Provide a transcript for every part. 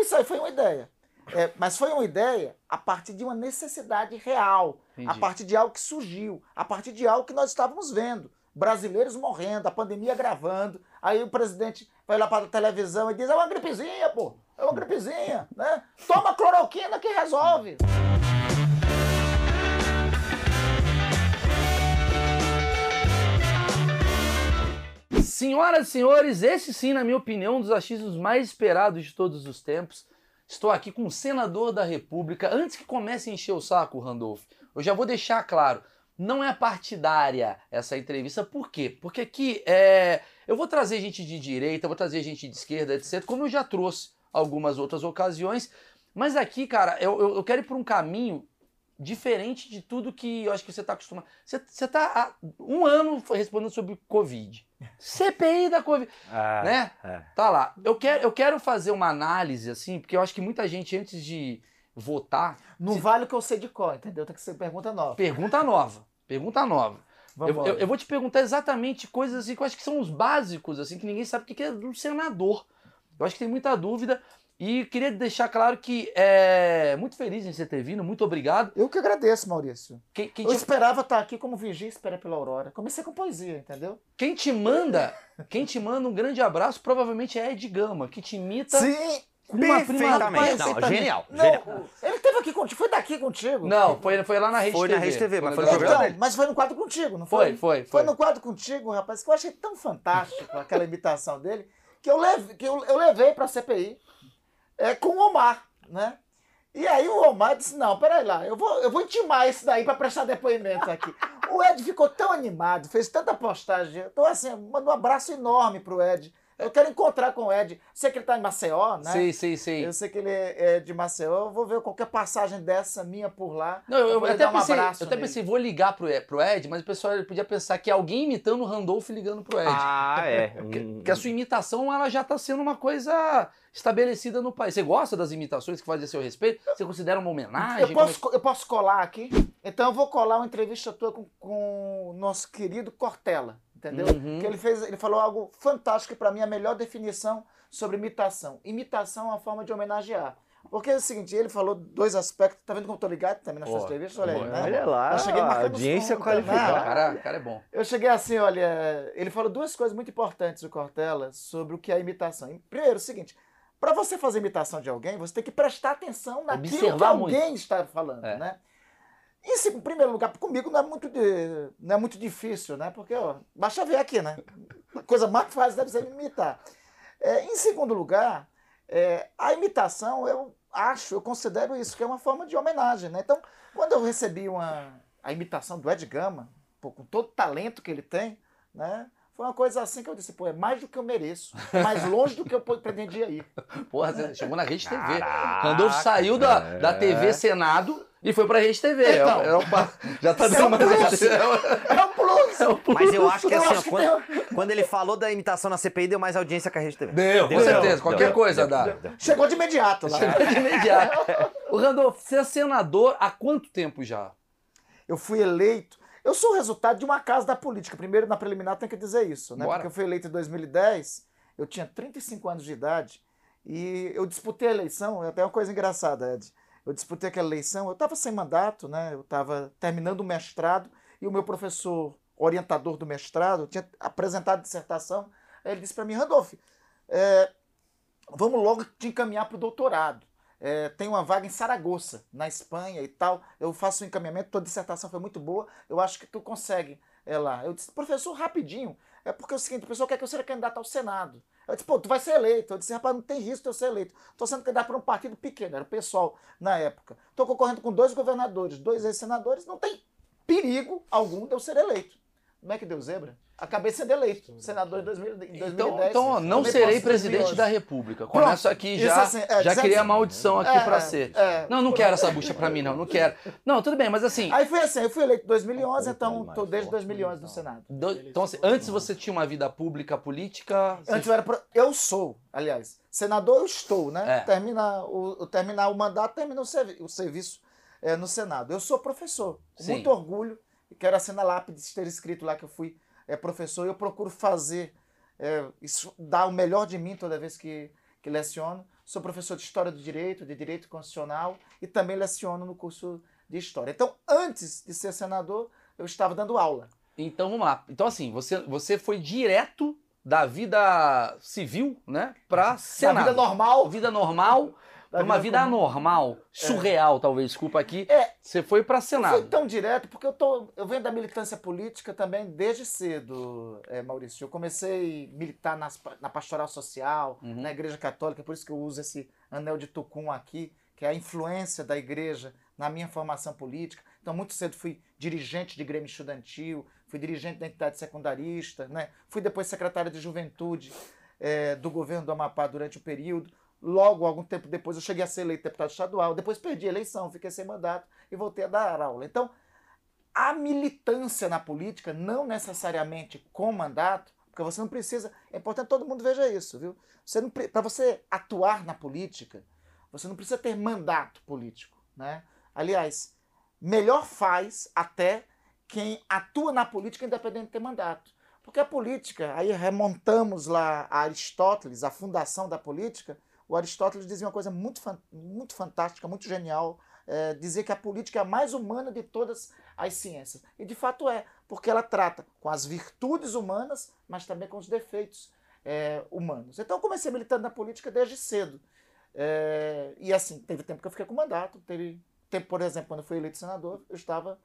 Não, isso aí foi uma ideia. É, mas foi uma ideia a partir de uma necessidade real, Entendi. a partir de algo que surgiu, a partir de algo que nós estávamos vendo. Brasileiros morrendo, a pandemia gravando. Aí o presidente vai lá para a televisão e diz: é uma gripezinha, pô, é uma gripezinha, né? Toma cloroquina que resolve. Senhoras e senhores, esse sim, na minha opinião, um dos achismos mais esperados de todos os tempos. Estou aqui com o senador da República. Antes que comece a encher o saco, Randolph, eu já vou deixar claro. Não é partidária essa entrevista. Por quê? Porque aqui é, eu vou trazer gente de direita, vou trazer gente de esquerda, etc., como eu já trouxe algumas outras ocasiões. Mas aqui, cara, eu, eu, quero ir por um caminho diferente de tudo que eu acho que você está acostumado. Você, você tá há um ano respondendo sobre Covid. CPI da Covid. Ah, né? é. Tá lá. Eu quero, eu quero fazer uma análise, assim, porque eu acho que muita gente, antes de votar, Não Se- vale o que eu sei de cor, entendeu? Tem que ser pergunta nova. pergunta nova. Pergunta nova. Eu, eu- eu vou te perguntar exatamente coisas assim que eu acho que são os básicos, assim, que ninguém sabe o que que é do senador. Eu acho que tem muita dúvida. E queria deixar claro que é muito feliz em você ter vindo, muito obrigado. Eu que agradeço, Maurício. Quem, quem Eu te, esperava estar aqui como vigia espera pela aurora. Comecei com poesia, entendeu? quem te manda, quem te manda um grande abraço provavelmente é Ed Gama, que te imita Sim, uma prima. Perfeitamente. Não, perfeitamente. genial, Não, genial. ele esteve aqui contigo, foi daqui contigo. Não, foi, foi lá na Rede Foi TV. na Rede TV, mas foi no programa Então, mas foi no quadro contigo, não Foi, foi? foi, Foi foi. no quadro contigo, rapaz, que eu achei tão fantástico aquela imitação dele, que eu levei, que eu, eu levei pra CPI é, com o Omar, né? E aí o Omar disse, não, peraí lá, eu vou, eu vou intimar esse daí pra prestar depoimento aqui. O Ed ficou tão animado, fez tanta postagem. Então, assim, manda um abraço enorme pro Ed. Eu quero encontrar com o Ed. Sei que ele tá em Maceió, né? Sei, sei, sei. Eu sei que ele é é de Maceió. Eu vou ver qualquer passagem dessa minha por lá. Não, eu, até, dar um pensei, abraço eu até nele. pensei, vou ligar pro Ed, pro Ed, mas o pessoal podia pensar que é alguém imitando o Randolph ligando pro Ed. Ah, é. Porque, Hum. porque a sua imitação ela já tá sendo uma coisa estabelecida no país. Você gosta das imitações que fazem a seu respeito? Você considera uma homenagem? Eu posso, co- eu posso colar aqui? Então eu vou colar uma entrevista tua com, com o nosso querido Cortella, entendeu? Uhum. Que ele fez, ele falou algo fantástico para mim, a melhor definição sobre imitação. Imitação é uma forma de homenagear. Porque é o seguinte, ele falou dois aspectos, tá vendo como eu tô ligado também nessa Ó, entrevista? Olha aí, né? Olha lá, Eu cheguei os audiência né? Pô, qualificada. o cara, cara é bom. Eu cheguei assim, olha, ele falou duas coisas muito importantes, o Cortella, sobre o que é imitação. Primeiro, o seguinte, para você fazer imitação de alguém, você tem que prestar atenção naquilo que Observar alguém está falando, É. né? Em primeiro lugar, comigo não é muito, de- não é muito difícil, né? Porque, ó, basta ver aqui, né? A coisa mais fácil deve ser imitar. É, em segundo lugar, é, a imitação, eu acho, eu considero isso, que é uma forma de homenagem, né? Então, quando eu recebi uma, a imitação do Ed Gama, pô, com todo o talento que ele tem, né? Foi uma coisa assim que eu disse, pô, é mais do que eu mereço, mais longe do que eu pretendia ir. Porra, você chegou na Rede TV. Caraca, Randolph saiu da, é. da TV Senado e foi pra Rede TV. Então. É, é um já tá Isso é dando um mais. plus. É um- É plus! é um plus. Mas eu acho que Eu assim, acho ó, que quando, quando ele falou da imitação na CPI, deu mais audiência que a Rede TV. Deu, com Deu, certeza. deu, Qualquer deu, coisa deu, dá. deu, deu. Chegou de imediato lá. Chegou de imediato. O Randolph, você é senador há quanto tempo já? Eu fui eleito. Eu sou o resultado de uma casa da política. Primeiro, na preliminar, tem que dizer isso, né? Bora. Porque eu fui eleito em 2010, eu tinha 35 anos de idade e eu disputei a eleição. É até uma coisa engraçada, Ed. Eu disputei aquela eleição, eu estava sem mandato, né? Eu estava terminando o mestrado e o meu professor orientador do mestrado tinha apresentado a dissertação. Aí ele disse para mim, Randolph, é, vamos logo te encaminhar para o doutorado. É, tem uma vaga em Saragoça, na Espanha e tal. Eu faço o encaminhamento, tua dissertação foi muito boa, eu acho que tu consegue é, lá. Eu disse, professor, rapidinho, é porque é o seguinte, o pessoal quer que eu seja candidato ao Senado. Eu disse, pô, tu vai ser eleito. Eu disse, rapaz, não tem risco de eu ser eleito. Estou sendo candidato para um partido pequeno, era o pessoal na época. Estou concorrendo com dois governadores, dois ex-senadores, não tem perigo algum de eu ser eleito. Como é que deu zebra? Acabei sendo eleito, senador em 2000 em 2010. Então, então ó, não serei presidente da República. Pronto. Começo aqui Isso já, assim, é, já dizendo criei a assim, maldição aqui é, pra ser. é. não, não quero essa bucha pra mim, não. Não quero. Não, tudo bem, mas assim. Aí foi assim, eu fui eleito em 2011, Opa, então estou desde forte, 2011 no então. Senado. do- então, assim, antes você tinha uma vida pública, política. você- Antes eu era. pro- Eu sou, aliás, senador eu estou, né? É. Termina o, o- terminar o mandato, termina o, servi- o serviço é, no Senado. Eu sou professor, com Sim. muito orgulho. E Quero assinar lápide de ter escrito lá que eu fui é, professor. E eu procuro fazer, é, isso, dar o melhor de mim toda vez que, que leciono. sou professor de História do Direito, de Direito Constitucional e também leciono no curso de História. Então, antes de ser senador, eu estava dando aula. Então vamos lá. Então, assim, você, você foi direto da vida civil, né? Pra Na Senado. vida normal. Vida normal, Da uma vida anormal, surreal, talvez, desculpa aqui. É. Você foi pra Não foi Senado. tão direto, porque eu, tô, eu venho da militância política também desde cedo, é, Maurício. Eu comecei a militar nas na pastoral social, Uhum. na Igreja Católica, por isso que eu uso esse anel de Tucum aqui, que é a influência da igreja na minha formação política. Então, muito cedo fui dirigente de Grêmio Estudantil, fui dirigente da entidade secundarista, né? fui depois secretário de Juventude é, do governo do Amapá durante o período. Logo, algum tempo depois, eu cheguei a ser eleito deputado estadual. Depois perdi a eleição, fiquei sem mandato e voltei a dar aula. Então, a militância na política, não necessariamente com mandato, porque você não precisa. É importante que todo mundo veja isso, viu? Você não Para você atuar na política, você não precisa ter mandato político. Né? Aliás, melhor faz até quem atua na política independente de ter mandato. Porque a política, aí remontamos lá a Aristóteles, a fundação da política, o Aristóteles dizia uma coisa muito, muito fantástica, muito genial, é, dizia que a política é a mais humana de todas as ciências. E de fato é, porque ela trata com as virtudes humanas, mas também com os defeitos é, humanos. Então eu comecei militando na política desde cedo. É, e assim, teve tempo que eu fiquei com mandato, teve tempo, por exemplo, quando eu fui eleito senador, eu estava,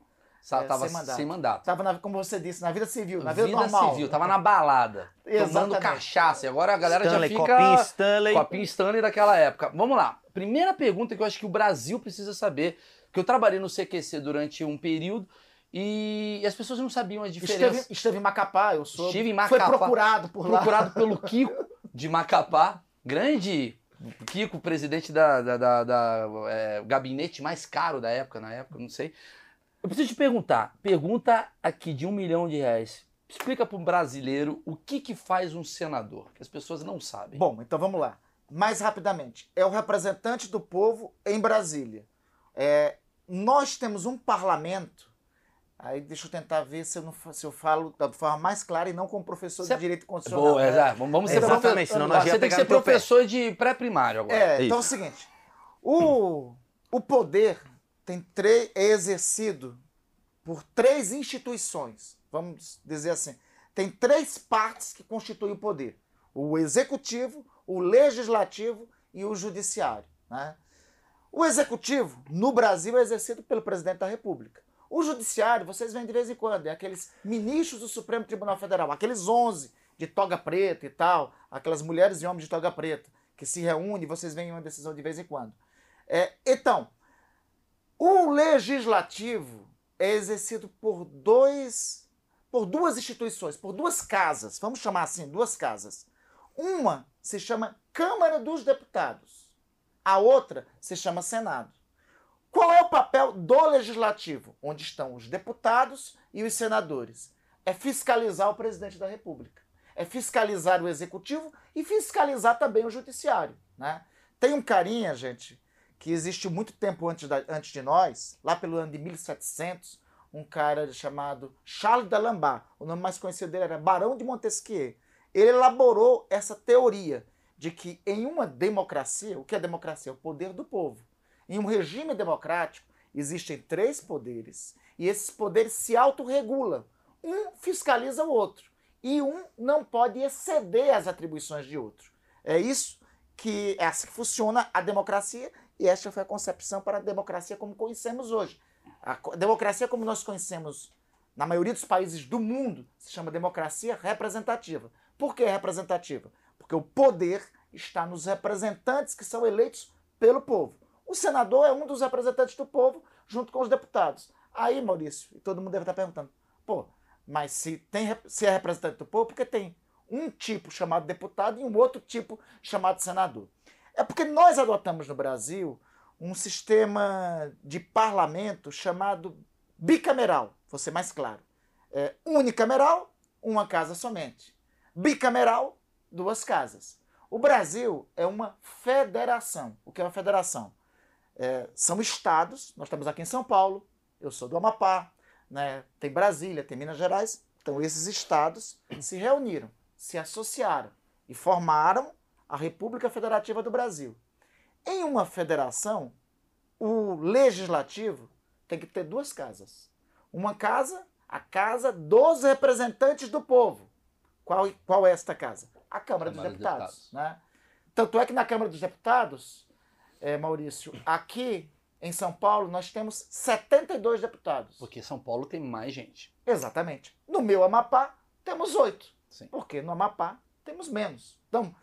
Sa- É, tava sem mandato. sem mandato. estava na, como você disse, na vida civil, na vida, normal. civil, tava na balada, tomando Exatamente. cachaça. E agora a galera Stanley, já fica... copinho Stanley. Copinho Stanley daquela época. Vamos lá. Primeira pergunta que eu acho que o Brasil precisa saber, que eu trabalhei no CQC durante um período e as pessoas não sabiam a diferença. Esteve, esteve em Macapá, eu sou. Estive em Foi Macapá. procurado por lá. procurado pelo Kiko de Macapá, grande Kiko, presidente da, da, da- da, é, gabinete mais caro da época, na época, não sei. Eu preciso te perguntar, pergunta aqui de um milhão de reais. Explica para um brasileiro o que, que faz um senador, que as pessoas não sabem. Bom, então vamos lá. Mais rapidamente. É o representante do povo em Brasília. É, nós temos um parlamento. Aí deixa eu tentar ver se eu, não, se eu falo da forma mais clara e não como professor Cê- de direito constitucional. Boa, né? exato. Vamos ser Exatamente, professor- senão nós Você tem que ser teu pé. professor de pré-primário agora. É, então é o seguinte: o, o poder tem três, é exercido por três instituições. Vamos dizer assim. Tem três partes que constituem o poder: o executivo, o legislativo e o judiciário. Né? O executivo, no Brasil, é exercido pelo presidente da República. O judiciário, vocês veem de vez em quando, é aqueles ministros do Supremo Tribunal Federal, aqueles 11 de toga preta e tal, aquelas mulheres e homens de toga preta que se reúnem vocês veem uma decisão de vez em quando. É, então, o legislativo é exercido por dois, por duas instituições, por duas casas, vamos chamar assim, duas casas. Uma se chama Câmara dos Deputados, a outra se chama Senado. Qual é o papel do legislativo? Onde estão os deputados e os senadores? É fiscalizar o presidente da República. É fiscalizar o executivo e fiscalizar também o judiciário. Né? Tem um carinha, gente, que existiu muito tempo antes, da- antes de nós, lá pelo ano de 1700, um cara chamado Charles d'Alembert. O nome mais conhecido dele era Barão de Montesquieu. Ele elaborou essa teoria de que em uma democracia, o que é democracia? O poder do povo. Em um regime democrático, existem três poderes e esses poderes se autorregulam. Um fiscaliza o outro e um não pode exceder as atribuições de outro. É isso que é assim que funciona a democracia e esta foi a concepção para a democracia como conhecemos hoje. A democracia como nós conhecemos na maioria dos países do mundo se chama democracia representativa. Por que representativa? Porque o poder está nos representantes que são eleitos pelo povo. O senador é um dos representantes do povo junto com os deputados. Aí, Maurício, e todo mundo deve estar perguntando, pô, mas se, tem, se é representante do povo, porque tem um tipo chamado deputado e um outro tipo chamado senador. É porque nós adotamos no Brasil um sistema de parlamento chamado bicameral, vou ser mais claro. É, unicameral, uma casa somente. Bicameral, duas casas. O Brasil é uma federação. O que é uma federação? É, são estados, nós estamos aqui em São Paulo, eu sou do Amapá, né? tem Brasília, tem Minas Gerais. Então, esses estados se reuniram, se associaram e formaram a República Federativa do Brasil. Em uma federação, o legislativo tem que ter duas casas. Uma casa, a casa dos representantes do povo. Qual, qual é esta casa? A Câmara, Câmara dos dos Deputados. Deputados. Né? Tanto é que na Câmara dos Deputados, é, Maurício, aqui em São Paulo nós temos 72 deputados. Porque São Paulo tem mais gente. Exatamente. No meu Amapá, temos oito. Sim. Porque no Amapá temos menos. Então,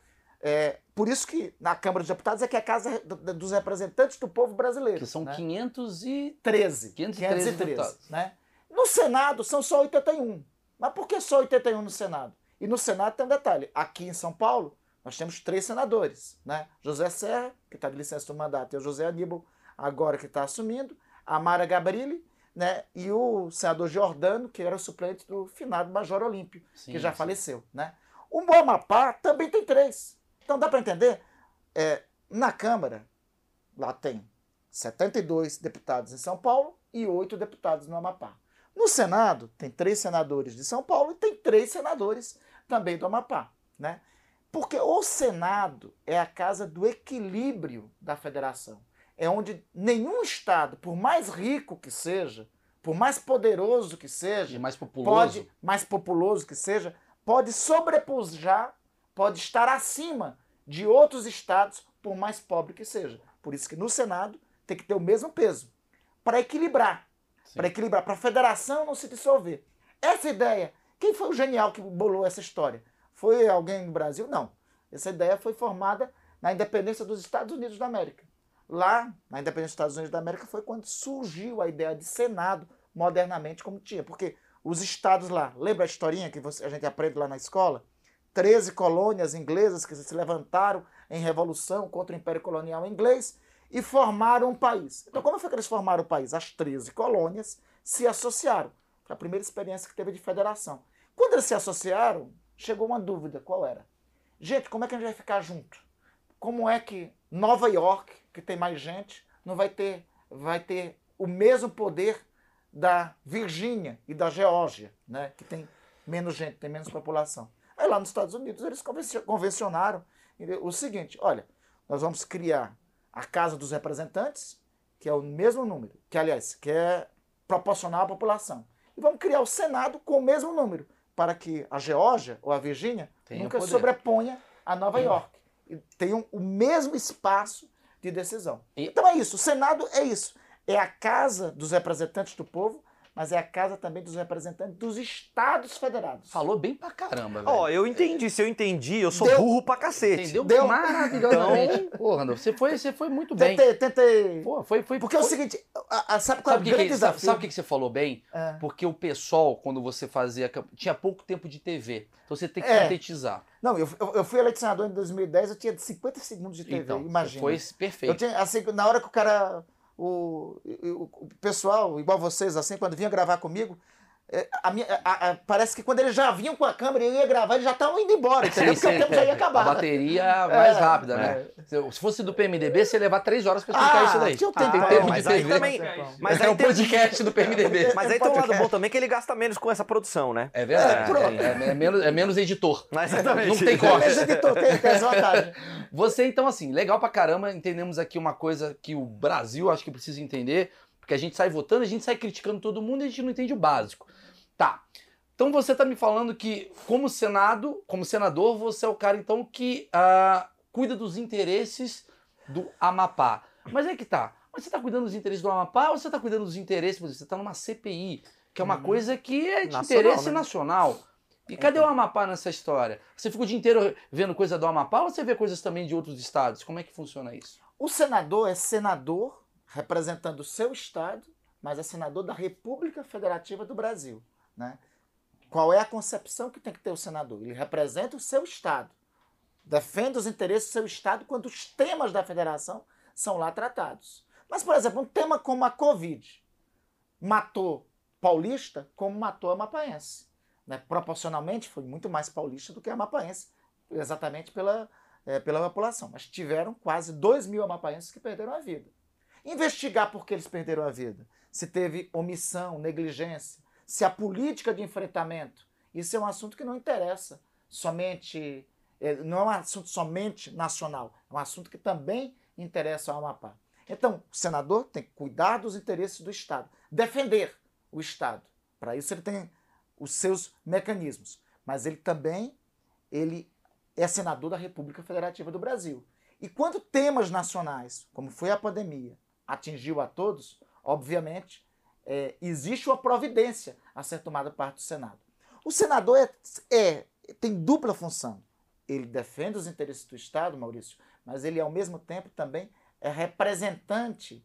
é, por isso que na Câmara dos Deputados é que é a casa do- do- dos representantes do povo brasileiro. Que são né? 500 e... 13. 513 deputados. Né? No Senado são só 81. Mas por que só 81 no Senado? E no Senado tem um detalhe. Aqui em São Paulo, nós temos três senadores. Né? José Serra, que está de licença do mandato, e o José Aníbal, agora que está assumindo, a Mara Gabrilli, né? e o senador Giordano, que era o suplente do finado Major Olímpio, Sim, que já sim. faleceu. Né? O Amapá também tem três. Então dá para entender? É, na Câmara, lá tem 72 deputados em São Paulo e 8 deputados no Amapá. No Senado, tem três senadores de São Paulo e tem três senadores também do Amapá. Né? Porque o Senado é a casa do equilíbrio da federação. É onde nenhum Estado, por mais rico que seja, por mais poderoso que seja, E mais populoso. pode, mais populoso que seja, pode sobrepujar, pode estar acima de outros estados, por mais pobre que seja. Por isso que no Senado tem que ter o mesmo peso. Para equilibrar. Para equilibrar, para a federação não se dissolver. Essa ideia, quem foi o genial que bolou essa história? Foi alguém no Brasil? Não. Essa ideia foi formada na independência dos Estados Unidos da América. Lá, na independência dos Estados Unidos da América, foi quando surgiu a ideia de Senado modernamente como tinha. Porque os estados lá, lembra a historinha que você- a gente aprende lá na escola? Treze colônias inglesas que se levantaram em revolução contra o Império Colonial inglês e formaram um país. Então, como foi que eles formaram o país? As 13 colônias se associaram. Foi a primeira experiência que teve de federação. Quando eles se associaram, chegou uma dúvida: qual era? Gente, como é que a gente vai ficar junto? Como é que Nova York, que tem mais gente, não vai ter, vai ter o mesmo poder da Virgínia e da Geórgia, né? que tem menos gente, tem menos população. Lá nos Estados Unidos eles convenci- convencionaram o seguinte: olha, nós vamos criar a Casa dos Representantes, que é o mesmo número, que aliás, que é proporcional à população. E vamos criar o Senado com o mesmo número, para que a Geórgia ou a Virgínia nunca poder. sobreponha a Nova York. E tenham o mesmo espaço de decisão. E- Então é isso, o Senado é isso. É a casa dos representantes do povo, mas é a casa também dos representantes dos estados federados. Falou bem pra caramba, velho. Ó, eu entendi. Se eu entendi, eu sou Deu- burro pra cacete. Entendeu Deu- maravilhosamente. Pô, Randolfo, você foi, você foi muito bem. Tentei, tentei. Pô, foi, foi, Porque é o foi- seguinte, a- a- sabe qual é Sabe o o que, grande que, sabe, desafio? sabe o que que você falou bem? É. Porque o pessoal, quando você fazia. Tinha pouco tempo de TV. Então você tem que É. sintetizar. Não, eu, eu, fui eleito senador em 2010, eu tinha 50 segundos de TV, então, imagina. foi Eu perfeito. tinha, assim, na hora que o cara, o, o, pessoal, igual vocês, assim, quando vinha gravar comigo, a minha, a- a- parece que quando eles já vinham com a câmera e eu ia gravar, eles já estavam indo embora, entendeu? Sim, Porque sim. o tempo já ia A acabar. bateria mais É, rápida, né? Se se fosse do PMDB, você ia levar três horas pra explicar Ah, isso daí. que eu Ah, tem tenho tempo mas de aí TV. também- Mas é aí o tem- podcast do PMDB. Mas aí tem um lado bom também que ele gasta menos com essa produção, né? É verdade. É. É, é menos, é menos editor. Mas exatamente. Não tem corte. Mas editor, tem, tem essa vantagem. Você, então, assim, legal pra caramba. Entendemos aqui uma coisa que o Brasil acho que precisa entender. Porque a gente sai votando, a gente sai criticando todo mundo e a gente não entende o básico. Tá. Então você tá me falando que, como Senado, como senador, você é o cara, então, que ah, cuida dos interesses do Amapá. Mas é que tá. Mas você tá cuidando dos interesses do Amapá ou você tá cuidando dos interesses, você tá numa CPI, que é uma Uhum. coisa que é de Nacional, interesse né? nacional. E cadê o Amapá nessa história? Você fica o dia inteiro vendo coisa do Amapá ou você vê coisas também de outros estados? Como é que funciona isso? O senador é senador representando o seu estado, mas é senador da República Federativa do Brasil. Né? Qual é a concepção que tem que ter o senador? Ele representa o seu estado, defende os interesses do seu estado quando os temas da federação são lá tratados. Mas, por exemplo, um tema como a Covid matou paulista como matou amapaense. Né? Proporcionalmente, foi muito mais paulista do que amapaense, exatamente pela, eh, pela população. Mas tiveram quase 2 mil amapaenses que perderam a vida. Investigar por que eles perderam a vida. Se teve omissão, negligência, se a política de enfrentamento. Isso é um assunto que não interessa somente. eh, Não é um assunto somente nacional, é um assunto que também interessam ao Amapá. Então, o senador tem que cuidar dos interesses do Estado, defender o Estado. Para isso ele tem os seus mecanismos. Mas ele também ele é senador da República Federativa do Brasil. E quando temas nacionais, como foi a pandemia, atingiu a todos, obviamente, é, existe uma providência a ser tomada parte do Senado. O senador é, é, tem dupla função. Ele defende os interesses do Estado, Maurício, mas ele, ao mesmo tempo, também é representante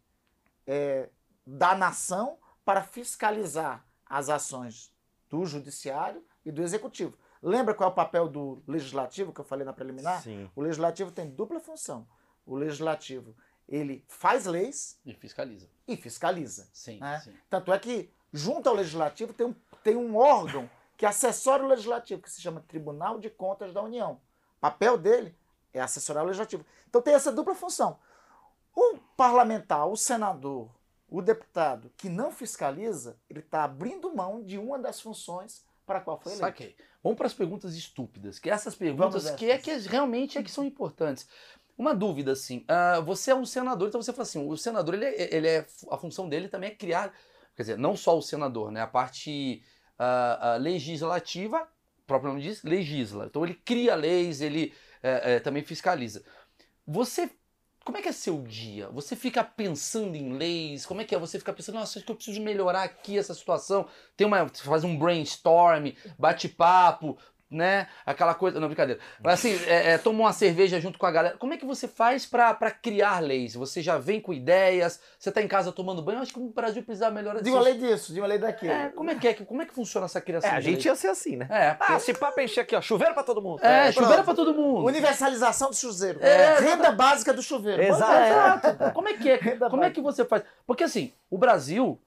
é, da nação para fiscalizar as ações do Judiciário e do Executivo. Lembra qual é o papel do Legislativo que eu falei na preliminar? Sim. O Legislativo tem dupla função. O Legislativo ele faz leis E fiscaliza. E fiscaliza. Sim, né? sim. Tanto é que, junto ao Legislativo, tem um, tem um órgão que assessora o Legislativo, que se chama Tribunal de Contas da União. O papel dele é assessorar o Legislativo. Então tem essa dupla função. O parlamentar, o senador, o deputado que não fiscaliza, ele está abrindo mão de uma das funções para a qual foi eleito. Saquei. Vamos para as perguntas estúpidas, que essas perguntas que é que realmente é que são importantes. Uma dúvida assim, ah, você é um senador, então você fala assim, o senador ele, é- ele é a função dele também é criar, quer dizer, não só o senador, né, a parte ah, ah, legislativa, o próprio nome diz, legisla. Então ele cria leis, ele eh, eh, também fiscaliza. Você como é que é seu dia? Você fica pensando em leis? Como é que é? Você fica pensando, nossa, acho que eu preciso melhorar aqui essa situação. Tem uma, faz um brainstorm, bate-papo, né? Aquela coisa. Não, brincadeira. Mas assim, é, é, toma uma cerveja junto com a galera. Como é que você faz pra pra criar leis? Você já vem com ideias? Você tá em casa tomando banho? Eu acho que o Brasil precisa melhorar De uma lei disso, de uma lei daquilo. É, como é que é? Como é que funciona essa criação? É, a gente ia ser assim, né? É, porque- Ah, se papo encher aqui, ó. Chuveiro pra todo mundo. é, pronto. chuveiro pra todo mundo. Universalização do chuveiro. É, Renda básica do chuveiro. Exato. É. Exato. Como é que é? Renda Como é que você faz? Porque assim, o Brasil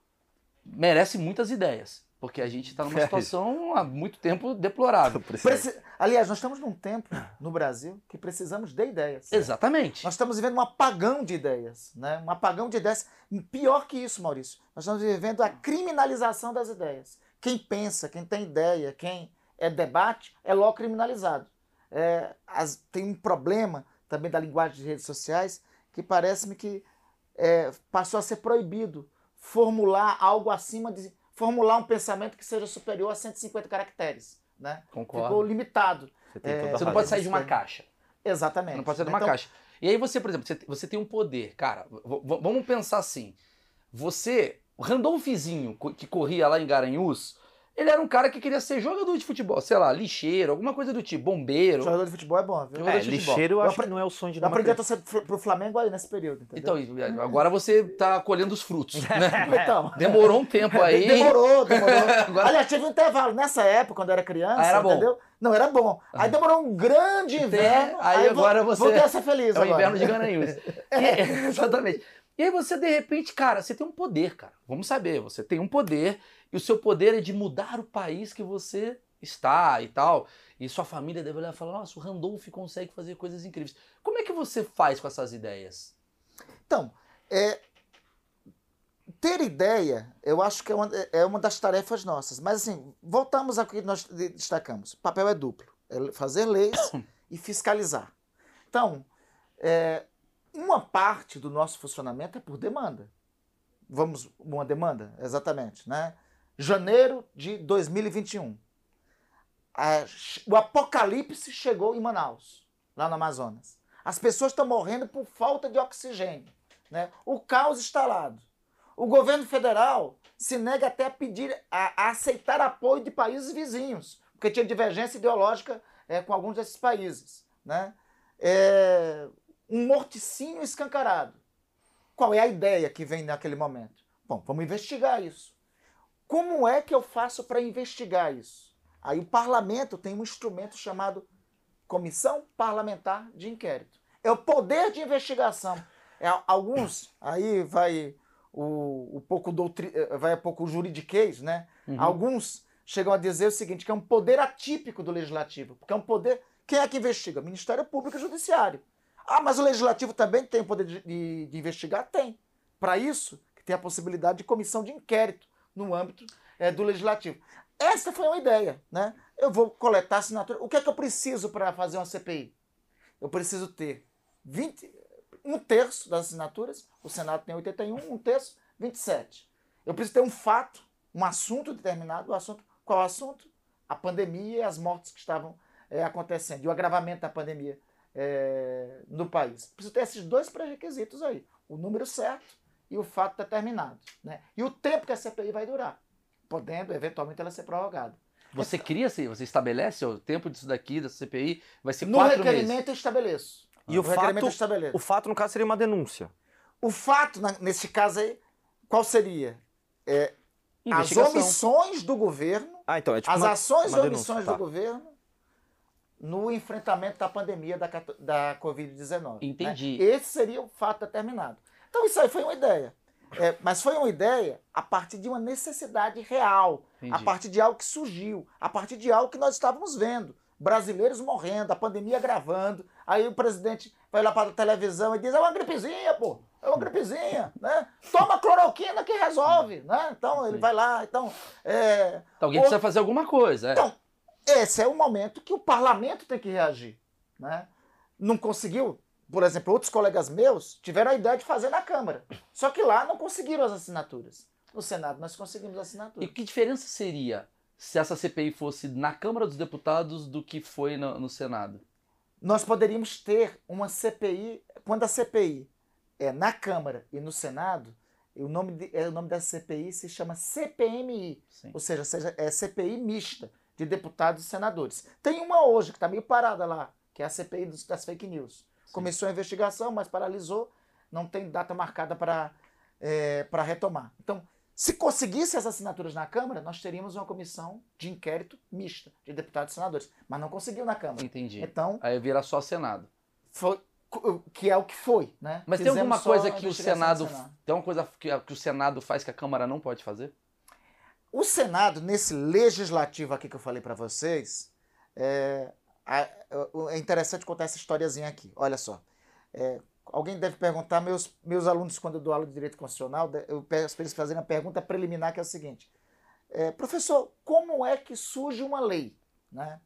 merece muitas ideias. Porque a gente está numa É. situação há muito tempo deplorável. Preci- Aliás, nós estamos num tempo no Brasil que precisamos de ideias. Exatamente. Nós estamos vivendo um apagão de ideias, né? Um apagão de ideias. Pior que isso, Maurício. Nós estamos vivendo a criminalização das ideias. Quem pensa, quem tem ideia, quem é debate, é logo criminalizado. É, as- tem um problema também da linguagem de redes sociais que parece-me que é, passou a ser proibido formular algo acima de formular um pensamento que seja superior a 150 caracteres, né? Concordo. Ficou limitado. Você É, Você não pode sair de uma caixa. Exatamente. Não pode sair de uma Então, caixa. E aí você, por exemplo, você, você tem um poder. Cara, vamos pensar assim. Você, o Randolfizinho, que corria lá em Garanhuns, ele era um cara que queria ser jogador de futebol, sei lá, lixeiro, alguma coisa do tipo, bombeiro. Jogador de futebol é bom, viu? Jogador É, de futebol. lixeiro eu Eu acho apre- que não é o sonho de Eu aprendi a torcer pro Flamengo aí nesse período, entendeu? Então, agora você tá colhendo os frutos, né? Então, Demorou um tempo aí. demorou, demorou. Agora- Aliás, teve um intervalo. Nessa época, quando eu era criança, Ah, era bom. entendeu? Não, era bom. Aí demorou um grande inverno. aí vo- agora você- Voltei a ser feliz É o agora. inverno de Garanhuns. E- exatamente. E aí você, de repente, cara, você tem um poder, cara. Vamos saber, você tem um poder e o seu poder é de mudar o país que você está e tal. E sua família deve olhar e falar, nossa, o Randolph consegue fazer coisas incríveis. Como é que você faz com essas ideias? Então, é, ter ideia, eu acho que é uma, é uma das tarefas nossas. Mas, assim, voltamos ao que nós de- destacamos. O papel é duplo. É fazer leis e fiscalizar. Então, é, uma parte do nosso funcionamento é por demanda. Vamos, uma demanda, exatamente, né? Janeiro de 2021. A- o apocalipse chegou em Manaus, lá no Amazonas. As pessoas estão morrendo por falta de oxigênio. Né? O caos instalado. O governo federal se nega até a pedir, a, a aceitar apoio de países vizinhos, porque tinha divergência ideológica eh, com alguns desses países. Né? É, um morticínio escancarado. Qual é a ideia que vem naquele momento? Bom, vamos investigar isso. Como é que eu faço para investigar isso? Aí o parlamento tem um instrumento chamado Comissão Parlamentar de Inquérito. É o poder de investigação. É, alguns, aí vai o, o pouco doutri, eh, vai um pouco juridiquês, né? Uhum. Alguns chegam a dizer o seguinte, que é um poder atípico do legislativo, porque é um poder. Quem é que investiga? Ministério Público e Judiciário. Ah, mas o legislativo também tem o poder de, de- de investigar? Tem. Para isso, tem a possibilidade de comissão de inquérito no âmbito eh, do legislativo. Essa foi uma ideia, né? Eu vou coletar assinatura. O que é que eu preciso para fazer uma CPI? Eu preciso ter 20. um terço das assinaturas, o Senado tem 81, um terço, 27. Eu preciso ter um fato, um assunto determinado, o assunto, qual é assunto? A pandemia e as mortes que estavam é, acontecendo, e o agravamento da pandemia é, no país. Preciso ter esses dois pré-requisitos aí, o número certo e o fato determinado. Né? E o tempo que a CPI vai durar, podendo, eventualmente, ela ser prorrogada. Você cria, assim, você estabelece o tempo disso daqui, da CPI, vai ser No quatro requerimento meses. eu estabeleço. E o No requerimento fato, eu estabeleço. o fato, no caso, seria uma denúncia. O fato, na- nesse caso aí, qual seria? É, as omissões do governo, Ah, então, é tipo as uma, ações e omissões tá. do governo no enfrentamento da pandemia da, da Covid-19. né? Entendi. Esse seria o fato determinado. Então isso aí foi uma ideia. É, mas foi uma ideia a partir de uma necessidade real, Entendi. a partir de algo que surgiu, a partir de algo que nós estávamos vendo. Brasileiros morrendo, a pandemia agravando. Aí o presidente vai lá para a televisão e diz: é uma gripezinha, pô, é uma gripezinha, né? Toma cloroquina que resolve, né? Então ele vai lá, então. é, Então, alguém Ou- precisa fazer alguma coisa. é. Então, esse é o momento que o parlamento tem que reagir. Né? Não conseguiu? Por exemplo, outros colegas meus tiveram a ideia de fazer na Câmara. Só que lá não conseguiram as assinaturas. No Senado nós conseguimos as E assinaturas. que diferença seria se essa CPI fosse na Câmara dos Deputados do que foi no, no Senado? Nós poderíamos ter uma CPI, quando a CPI é na Câmara e no Senado, o nome, de- é, o nome da CPI se chama CPMI. Sim. Ou seja, seja, é CPI mista de deputados e senadores. Tem uma hoje que está meio parada lá, que é a CPI das fake news. Começou a investigação, mas paralisou, não tem data marcada para é, retomar. Então, se conseguisse as assinaturas na Câmara, nós teríamos uma comissão de inquérito mista de deputados e senadores. Mas não conseguiu na Câmara. Entendi. Então, Aí vira só Senado. foi, que é o que foi, né? Mas tem Fizemos alguma só coisa que o investigação do Senado. Tem alguma coisa que, que o Senado faz que a Câmara não pode fazer? O Senado, nesse legislativo aqui que eu falei para vocês, é, é interessante contar essa historiazinha aqui. Olha só. É, alguém deve perguntar, meus, meus alunos, quando eu dou aula de Direito Constitucional, eu peço para eles fazerem a pergunta preliminar, que é o seguinte. É, professor, como é que surge uma lei? Né?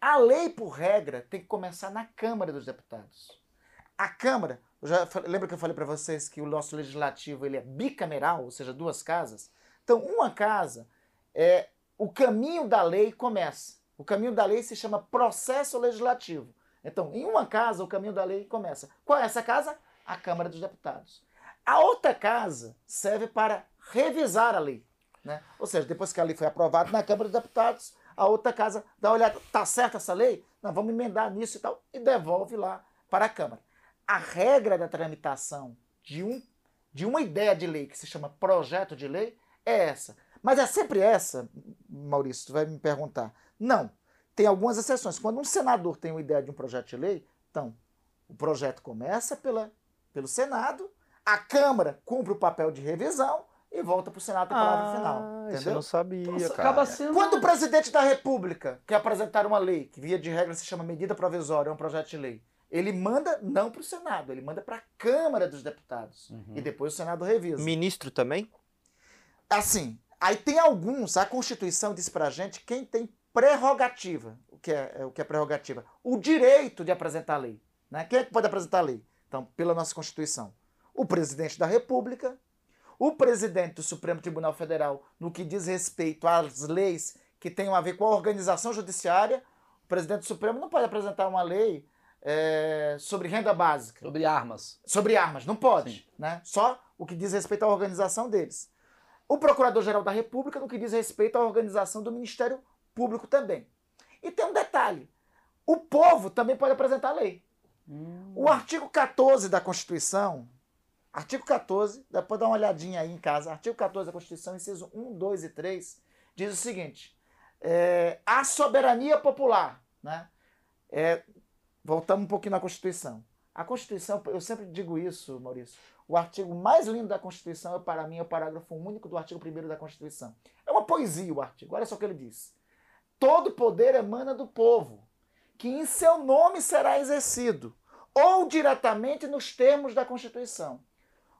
A lei, por regra, tem que começar na Câmara dos Deputados. A Câmara, já lembra que eu falei para vocês que o nosso legislativo ele é bicameral, ou seja, duas casas? Então, uma casa, é, o caminho da lei começa. O caminho da lei se chama processo legislativo. Então, em uma casa, o caminho da lei começa. Qual é essa casa? A Câmara dos Deputados. A outra casa serve para revisar a lei. Né? Ou seja, depois que a lei foi aprovada na Câmara dos Deputados, a outra casa dá uma olhada, tá certa essa lei? Nós vamos emendar nisso e tal, e devolve lá para a Câmara. A regra da tramitação de, um, de uma ideia de lei que se chama projeto de lei é essa. Mas é sempre essa, Maurício, tu vai me perguntar. Não. Tem algumas exceções. Quando um senador tem uma ideia de um projeto de lei, então, o projeto começa pela, pelo Senado, a Câmara cumpre o papel de revisão e volta para o Senado ter palavra final. Ah, isso eu Entendeu? não sabia, Então, cara. acaba sendo. Quando o presidente da República quer apresentar uma lei, que via de regra se chama medida provisória, é um projeto de lei, ele manda não para o Senado, ele manda para a Câmara dos Deputados. Uhum. E depois o Senado revisa. Ministro também? Assim, aí tem alguns, a Constituição diz pra gente quem tem prerrogativa. O que é, é o que é prerrogativa? O direito de apresentar a lei. Né? Quem é que pode apresentar a lei? Então, pela nossa Constituição. O presidente da República, o presidente do Supremo Tribunal Federal, no que diz respeito às leis que tenham a ver com a organização judiciária, o presidente do Supremo não pode apresentar uma lei é, sobre renda básica Sobre armas. sobre armas, não pode, Sim. né? Só o que diz respeito à organização deles. O Procurador-Geral da República no que diz respeito à organização do Ministério Público também. E tem um detalhe: o povo também pode apresentar lei. O artigo 14 da Constituição, artigo 14, depois dá uma olhadinha aí em casa, artigo 14 da Constituição, inciso 1, 2 e 3, diz o seguinte: é, a soberania popular, né? É, voltamos um pouquinho na Constituição. A Constituição, eu sempre digo isso, Maurício, o artigo mais lindo da Constituição, é, para mim, é o parágrafo único do artigo 1 da Constituição. É uma poesia o artigo, olha só o que ele diz. Todo poder emana do povo, que em seu nome será exercido, ou diretamente nos termos da Constituição.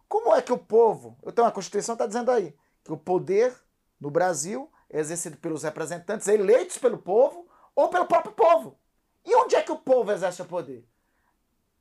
Como é que o povo, então a Constituição está dizendo aí, que o poder no Brasil é exercido pelos representantes eleitos pelo povo ou pelo próprio povo. E onde é que o povo exerce o poder?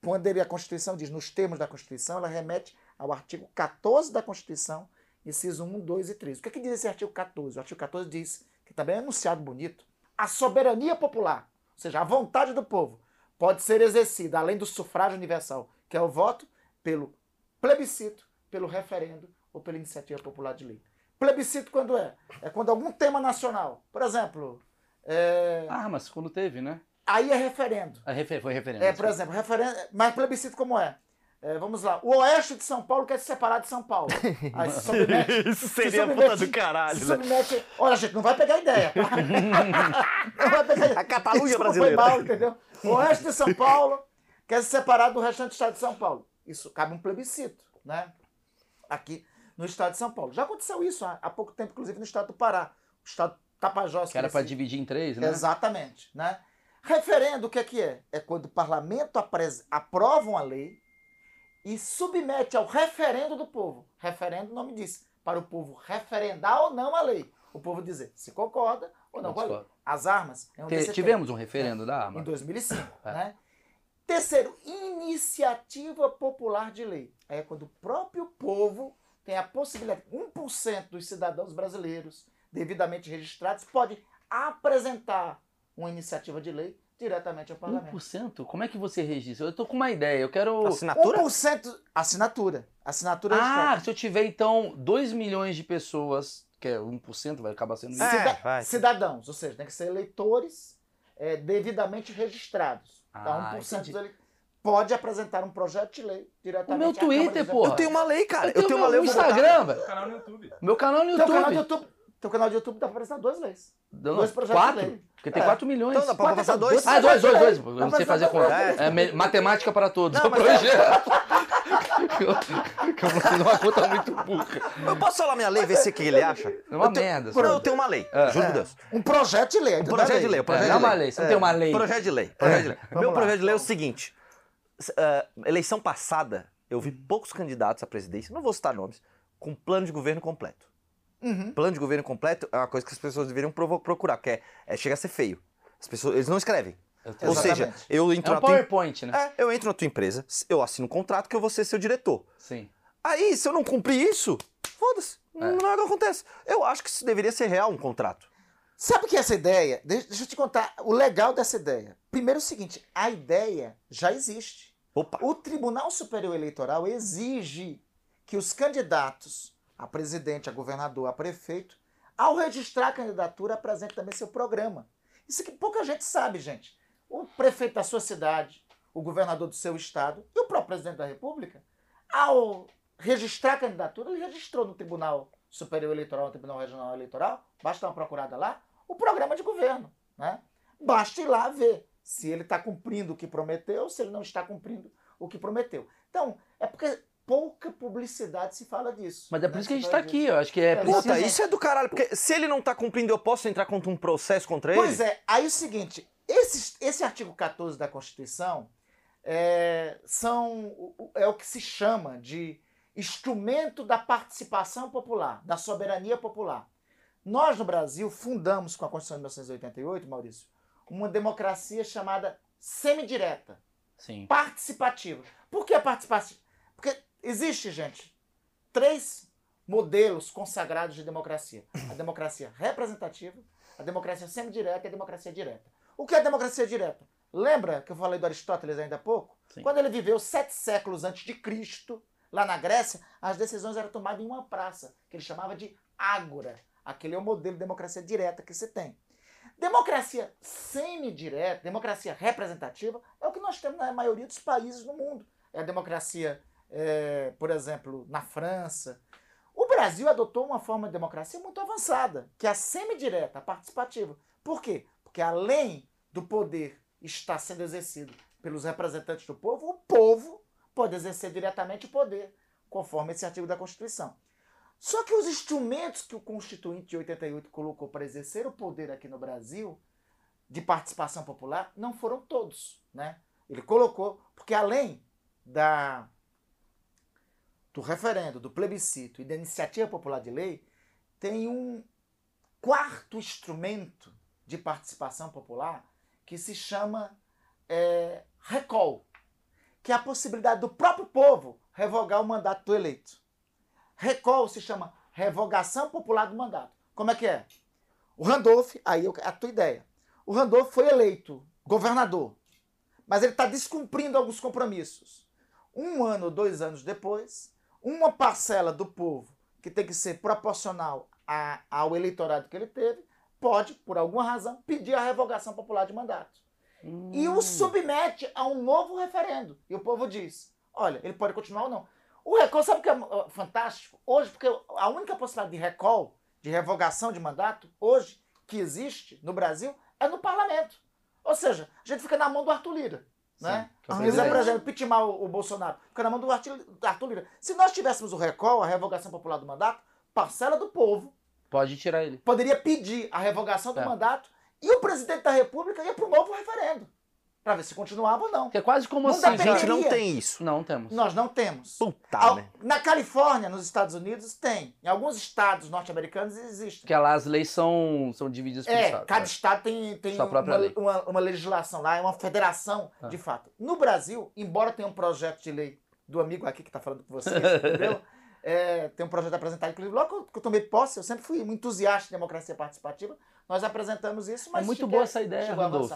Quando ele, a Constituição diz, nos termos da Constituição, ela remete ao artigo 14 da Constituição, inciso 1, 2 e 3. O que, é que diz esse artigo 14? O artigo 14 diz, que também é enunciado bonito, a soberania popular, ou seja, a vontade do povo, pode ser exercida, além do sufrágio universal, que é o voto, pelo plebiscito, pelo referendo ou pela iniciativa popular de lei. Plebiscito quando é? É quando algum tema nacional, por exemplo, é, Ah, mas quando teve, né? Aí é referendo. A refer- Foi referendo. É, por exemplo, referendo, mas plebiscito como é? É, vamos lá, o oeste de São Paulo quer se separar de São Paulo. Aí se submete, Isso se seria submete- puta do caralho, se né? submete- Olha, gente, não vai pegar ideia. tá? não vai pegar ideia. A Catalunha Desculpa, brasileira. Foi mal, entendeu? O oeste de São Paulo quer se separar do restante do estado de São Paulo. Isso cabe um plebiscito, né? Aqui no estado de São Paulo. Já aconteceu isso há, há pouco tempo, inclusive no estado do Pará. O estado Tapajós. Que era pra esse- dividir em três, né? Exatamente. Né? Referendo, o que é que é? É quando o parlamento aprova uma lei e submete ao referendo do povo. Referendo, o nome diz, para o povo referendar ou não a lei. O povo dizer se concorda ou não Não com a lei. discorda. As armas é um Te- tivemos um referendo da tema, arma. em 2005. É. Né? Terceiro, iniciativa popular de lei. É quando o próprio povo tem a possibilidade, 1% dos cidadãos brasileiros devidamente registrados pode apresentar uma iniciativa de lei diretamente ao parlamento. 1%? Como é que você registra? Eu tô com uma ideia. Eu quero. Assinatura? 1% assinatura. Assinatura Ah, registrada. se eu tiver então 2 milhões de pessoas, que é 1%, vai acabar sendo. É, Cida- vai. cidadãos, ou seja, tem que ser eleitores é, devidamente registrados. Ah, Então, 1% entendi. dos eleitores pode apresentar um projeto de lei O diretamente meu à Câmara Twitter, porra. Eu tenho uma lei, cara. Eu tenho uma lei, meu eu. Instagram, velho. Canal no YouTube. Meu canal no Teu canal YouTube. de YouTube, teu canal de YouTube dá pra apresentar duas leis. Não, dois projetos de quatro? lei. Porque tem É. 4 milhões. Então dá pra passar então, dois. dois Ah, dois, dois, dois. Eu não sei fazer conta. É me- matemática para todos. Não, o mas é- projeto. eu vou fazer uma conta muito burra. Eu posso falar minha lei e ver se o que ele acha? É uma Eu tenho- merda. Não, sabe? eu tenho uma lei. É. Juro por Deus. Um projeto de lei. Um projeto de lei. um projeto É, de não é uma lei. você não tem uma lei. Projeto de lei. Projeto de lei. Meu lá. projeto de lei é o seguinte. Eleição passada, eu vi poucos candidatos à presidência, não vou citar nomes, com plano de governo completo. Uhum. Plano de governo completo é uma coisa que as pessoas deveriam procurar, que é, é chega a ser feio. As pessoas, eles não escrevem. Eu tenho- Ou seja, eu é entro um na tua, PowerPoint, né? é, eu entro na tua empresa, eu assino um contrato que eu vou ser seu diretor. Sim. Aí, se eu não cumprir isso, foda-se. Não é o que acontece. Eu acho que isso deveria ser real, um contrato. Sabe que essa ideia, deixa, deixa eu te contar o legal dessa ideia. Primeiro é o seguinte, a ideia já existe. Opa. O Tribunal Superior Eleitoral exige que os candidatos a presidente, a governador, a prefeito, ao registrar a candidatura, apresentem também seu programa. Isso que pouca gente sabe, gente. O prefeito da sua cidade, o governador do seu estado e o próprio presidente da República, ao registrar a candidatura, ele registrou no Tribunal Superior Eleitoral, no Tribunal Regional Eleitoral, basta uma procurada lá, o programa de governo. Né? Basta ir lá ver se ele está cumprindo o que prometeu, se ele não está cumprindo o que prometeu. Então, é porque pouca publicidade se fala disso. Mas é por né? isso que a gente tá disso. aqui. Eu acho que é É, preciso. Puta, isso é do caralho, porque se ele não tá cumprindo, eu posso entrar contra um processo contra ele? Pois é, aí é o seguinte, esse, esse artigo 14 da Constituição é, são, é o que se chama de instrumento da participação popular, da soberania popular. Nós, no Brasil, fundamos com a Constituição de 1988, Maurício, uma democracia chamada semidireta, Sim. participativa. Por que participativa? Porque existe, gente, três modelos consagrados de democracia: a democracia representativa, a democracia semidireta e a democracia direta. O que é democracia direta? Lembra que eu falei do Aristóteles ainda há pouco? Sim. Quando ele viveu sete séculos antes de Cristo, lá na Grécia, as decisões eram tomadas em uma praça, que ele chamava de ágora. Aquele é o modelo de democracia direta que se tem. Democracia semidireta, democracia representativa, é o que nós temos na maioria dos países no mundo. É a democracia, é, por exemplo, na França. O Brasil adotou uma forma de democracia muito avançada, que é a semidireta, a participativa. Por quê? Porque além do poder estar sendo exercido pelos representantes do povo, o povo pode exercer diretamente o poder, conforme esse artigo da Constituição. Só que os instrumentos que o Constituinte de 88 colocou para exercer o poder aqui no Brasil, de participação popular, não foram todos. Né? Ele colocou, porque além da, do referendo, do plebiscito e da iniciativa popular de lei, tem um quarto instrumento de participação popular que se chama é, recall, que é a possibilidade do próprio povo revogar o mandato do eleito. Recall se chama revogação popular do mandato. Como é que é? O Randolph, aí é a tua ideia. O Randolph foi eleito governador, mas ele está descumprindo alguns compromissos. Um ano dois anos depois, uma parcela do povo que tem que ser proporcional a, ao eleitorado que ele teve, pode, por alguma razão, pedir a revogação popular de mandato. Hum. E o submete a um novo referendo. E o povo diz: olha, ele pode continuar ou não. O recall, sabe o que é fantástico? Hoje, porque a única possibilidade de recall, de revogação de mandato, hoje, que existe no Brasil, é no parlamento. Ou seja, a gente fica na mão do Arthur Lira. Sim, né? Quiser, por exemplo, pitimar o, o, Bolsonaro, fica na mão do Arthur Lira. Se nós tivéssemos o recall, a revogação popular do mandato, parcela do povo. Pode tirar ele. Poderia pedir a revogação do é. mandato e o presidente da República ia para o novo referendo para ver se continuava ou não. Que é quase como não assim. A gente não tem isso. Não temos. Nós não temos. Puta, Ao, né? Na Califórnia, nos Estados Unidos, tem. Em alguns estados norte-americanos existe. Porque lá as leis são, são divididas por é, estado. Cada é. estado tem, tem uma, uma, uma, legislação lá, é uma federação, ah. de fato. No Brasil, embora tenha um projeto de lei do amigo aqui que está falando com você, entendeu? É, tem um projeto apresentado, inclusive, logo que eu tomei posse, eu sempre fui um entusiasta de democracia participativa, nós apresentamos isso, mas... É muito boa essa ideia, Rodolfo.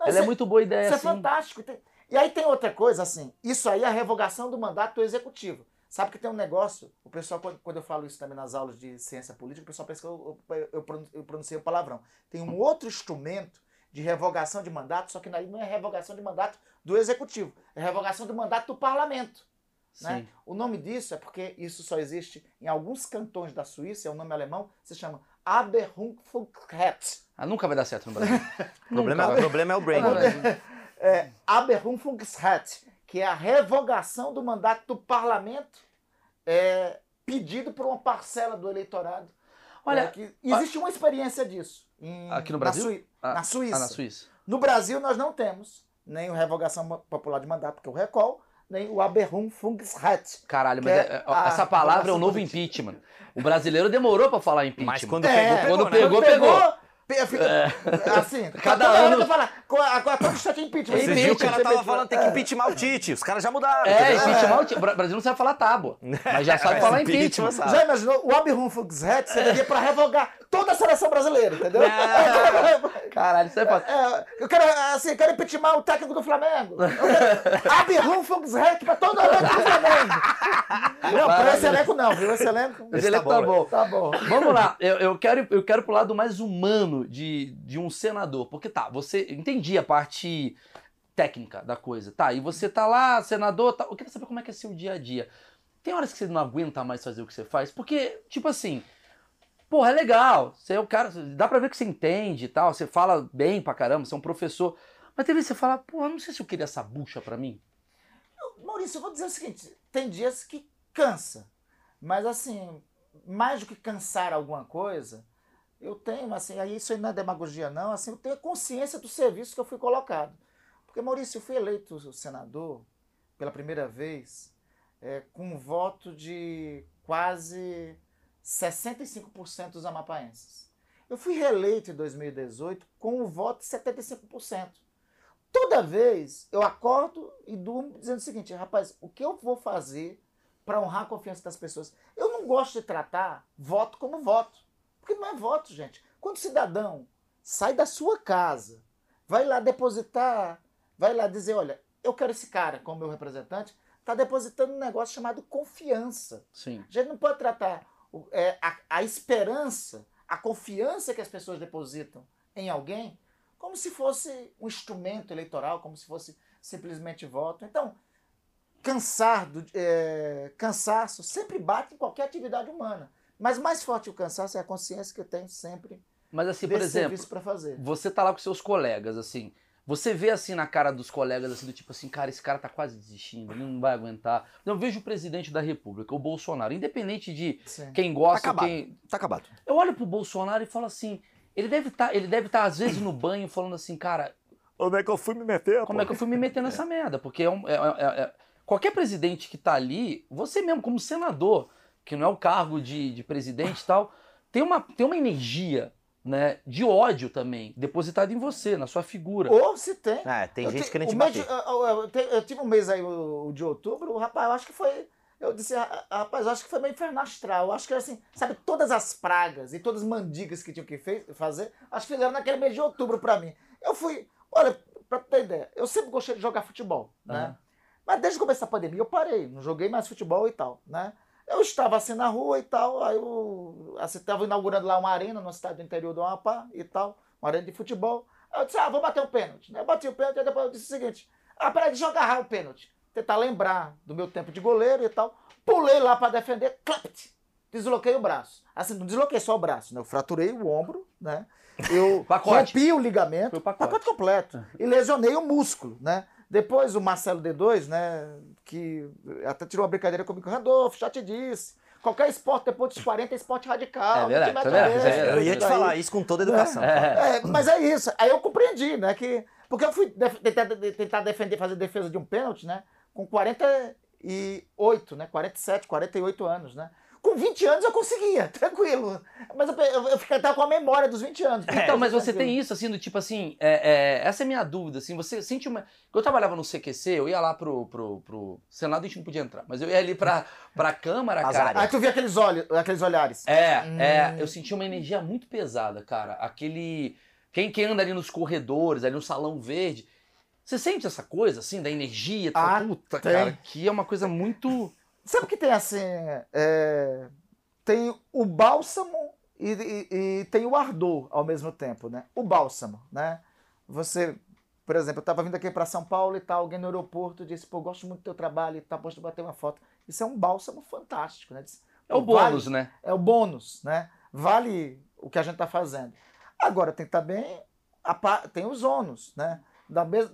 Não, Ela é, é muito boa ideia, Isso assim. é fantástico. E aí tem outra coisa, assim, isso aí é a revogação do mandato do executivo. Sabe que tem um negócio, o pessoal, quando eu falo isso também nas aulas de ciência política, o pessoal pensa que eu, eu, eu pronunciei o palavrão. Tem um outro instrumento de revogação de mandato, só que aí não é revogação de mandato do executivo, é revogação do mandato do parlamento. Né? O nome disso é porque isso só existe em alguns cantões da Suíça, é um nome alemão, se chama Aberhungfugheit. Ah, nunca vai dar certo no Brasil. o, problema, é, o problema é o brain. é, que é a revogação do mandato do parlamento é, pedido por uma parcela do eleitorado. Olha, é, que existe uma experiência disso. Em, aqui no Brasil? Na, Sui ah, na Suíça. Ah, na Suíça. No Brasil nós não temos nem a revogação popular de mandato, que é o recall, nem o Aberhungfugheit. Caralho, mas é, é essa palavra é o novo impeachment. O brasileiro demorou para falar impeachment. Mas quando é, pegou, quando pegou, né? pegou. pegou. Fica, é. Assim, cada ano. Fala, a todo instante é impeachment. Esse dia o cara tava falando tem que impeachment o Tite. Os caras já mudaram. É, impeachment o Tite. O Brasil não sabe falar tábua. Mas já sabe falar impeachment. Sabe. Já imaginou? O Abirrum Fuxret seria pra revogar toda a seleção brasileira, entendeu? Caralho, isso é fácil. É, eu quero, assim, eu quero impeachment o técnico do Flamengo. Abirrum Fuxret pra todo o elenco do Flamengo. Não, pra esse elenco não, viu? Esse elenco. Esse elenco tá, tá bom. Tá bom. Vamos lá. Eu, eu, quero, eu quero pro lado mais humano de, de um senador. Porque tá, você entendi a parte técnica da coisa. Tá, e você tá lá, senador, tá, eu queria saber como é que é seu dia a dia. Tem horas que você não aguenta mais fazer o que você faz? Porque, tipo assim, porra, é legal. Você é o cara, dá pra ver que você entende e tal, você fala bem pra caramba, você é um professor. Mas tem vezes você fala, porra, não sei se eu queria essa bucha pra mim. Maurício, eu vou dizer o seguinte: tem dias que cansa. Mas assim, mais do que cansar alguma coisa, eu tenho, assim, aí isso aí não é demagogia não, assim, eu tenho consciência do serviço que eu fui colocado. Porque, Maurício, eu fui eleito senador pela primeira vez é, com um voto de quase 65% dos amapaenses. Eu fui reeleito em 2018 com um voto de 75%. Toda vez eu acordo e durmo dizendo o seguinte, rapaz, o que eu vou fazer para honrar a confiança das pessoas? Eu não gosto de tratar voto como voto. Porque não é voto, gente. Quando o cidadão sai da sua casa, vai lá depositar, vai lá dizer, olha, eu quero esse cara como meu representante, está depositando um negócio chamado confiança. Sim. A gente não pode tratar é, a, a esperança, a confiança que as pessoas depositam em alguém como se fosse um instrumento eleitoral, como se fosse simplesmente voto. Então, cansar do, é, cansaço sempre bate em qualquer atividade humana. Mas mais forte o cansaço é a consciência que eu tenho sempre. Mas assim, por exemplo, você tá lá com seus colegas, assim, você vê assim na cara dos colegas, assim, do tipo assim, cara, esse cara tá quase desistindo, ele não vai aguentar. Eu vejo o presidente da república, o Bolsonaro, independente de Sim. quem gosta, tá acabado. quem... Tá acabado. Eu olho pro Bolsonaro e falo assim, ele deve estar, tá, ele deve estar tá, às vezes no banho falando assim, cara... Como é que eu fui me meter, Como pô? é que eu fui me meter nessa merda? Porque é, um, é, é, é qualquer presidente que tá ali, você mesmo como senador que não é o cargo de, de presidente e tal, tem uma, tem uma energia né, de ódio também, depositado em você, na sua figura. Ou se tem. É, tem Eu gente te- querendo te o mês de- bater. eu, eu- eu eu tive um mês aí, o, o de outubro, o rapaz, eu acho que foi. Eu disse, "Ah, ah, rapaz, eu acho que foi meio inferno astral. Eu acho que assim, sabe, todas as pragas e todas as mandigas que tinham que fe- fazer, acho que fizeram naquele mês de outubro pra mim. Eu fui, olha, pra ter ideia, eu sempre gostei de jogar futebol, né? Aham. Mas desde o começo da pandemia eu parei, não joguei mais futebol e tal, né? Eu estava assim na rua e tal, aí eu assim, estava inaugurando lá uma arena no cidade do interior do Amapá e tal, uma arena de futebol. Aí eu disse, ah, vou bater um pênalti. né? Eu bati o pênalti e depois eu disse o seguinte, ah, peraí, deixa eu agarrar o pênalti. Tentar lembrar do meu tempo de goleiro e tal. Pulei lá para defender, clapt, desloquei o braço. Assim, não desloquei só o braço, né? Eu fraturei o ombro, né? Eu Pacote. rompi o ligamento, o pacote. completo. E lesionei o músculo, né? Depois o Marcelo D2, né, que até tirou uma brincadeira comigo, Randolfo, já te disse, qualquer esporte depois dos 40 é esporte radical. É verdade, te tá É, Eu ia te daí. falar isso com toda a educação. É. É, mas é isso. Aí eu compreendi, né? Que, porque eu fui def- tentar, tentar defender, fazer defesa de um pênalti, né? Com 48, né? 47, 48 anos, né? Com 20 anos eu conseguia, tranquilo. Mas eu, eu, eu ficava com a memória dos 20 anos. Então, mas você tem isso, assim, do tipo assim, é, é, essa é a minha dúvida, assim, você sente uma... Eu trabalhava no CQC, eu ia lá pro, pro, pro Senado, a gente não podia entrar, mas eu ia ali pra, pra Câmara, As cara. Aí tu via aqueles, olhos, aqueles olhares. É, Hum. é, eu senti uma energia muito pesada, cara. Aquele. Quem, quem anda ali nos corredores, ali no salão verde. Você sente essa coisa, assim, da energia? Ah, Puta, tem. cara, que é uma coisa muito. Sabe que tem assim? é, tem o bálsamo e, e- e tem o ardor ao mesmo tempo, né? O bálsamo, né? Você, por exemplo, eu estava vindo aqui para São Paulo e tal, alguém no aeroporto disse, pô, gosto muito do teu trabalho e tal, posso bater uma foto. Isso é um bálsamo fantástico, né? Diz, É o "Pô, vale- bônus, né? é o bônus, né? Vale o que a gente está fazendo. Agora tem também a tem os ônus, né? Da mes...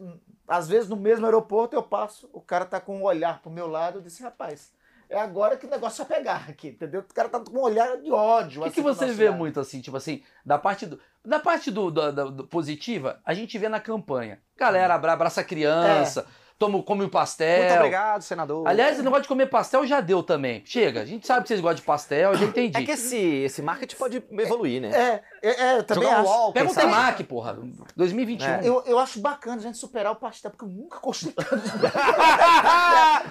Às vezes no mesmo aeroporto eu passo, o cara tá com um olhar pro meu lado, eu disse, rapaz, é agora que o negócio vai pegar aqui, entendeu? O cara tá com um olhar de ódio. O que, assim, que você vê lado. muito assim, tipo assim, da parte do. Da parte do, do- do- do positiva, a gente vê na campanha. Galera abra- abraça a criança, toma, come o pastel. Muito obrigado, senador. Aliás, o negócio de comer pastel já deu também. Chega, a gente sabe que vocês gostam de pastel, eu já entendi. é que esse, esse marketing pode evoluir, né? É, é, é, eu também Jogar um acho. LOL, Pega sabe? Temaki, porra. 2021. É. Eu, eu acho bacana a gente superar o pastel, porque eu nunca gostei tanto. de-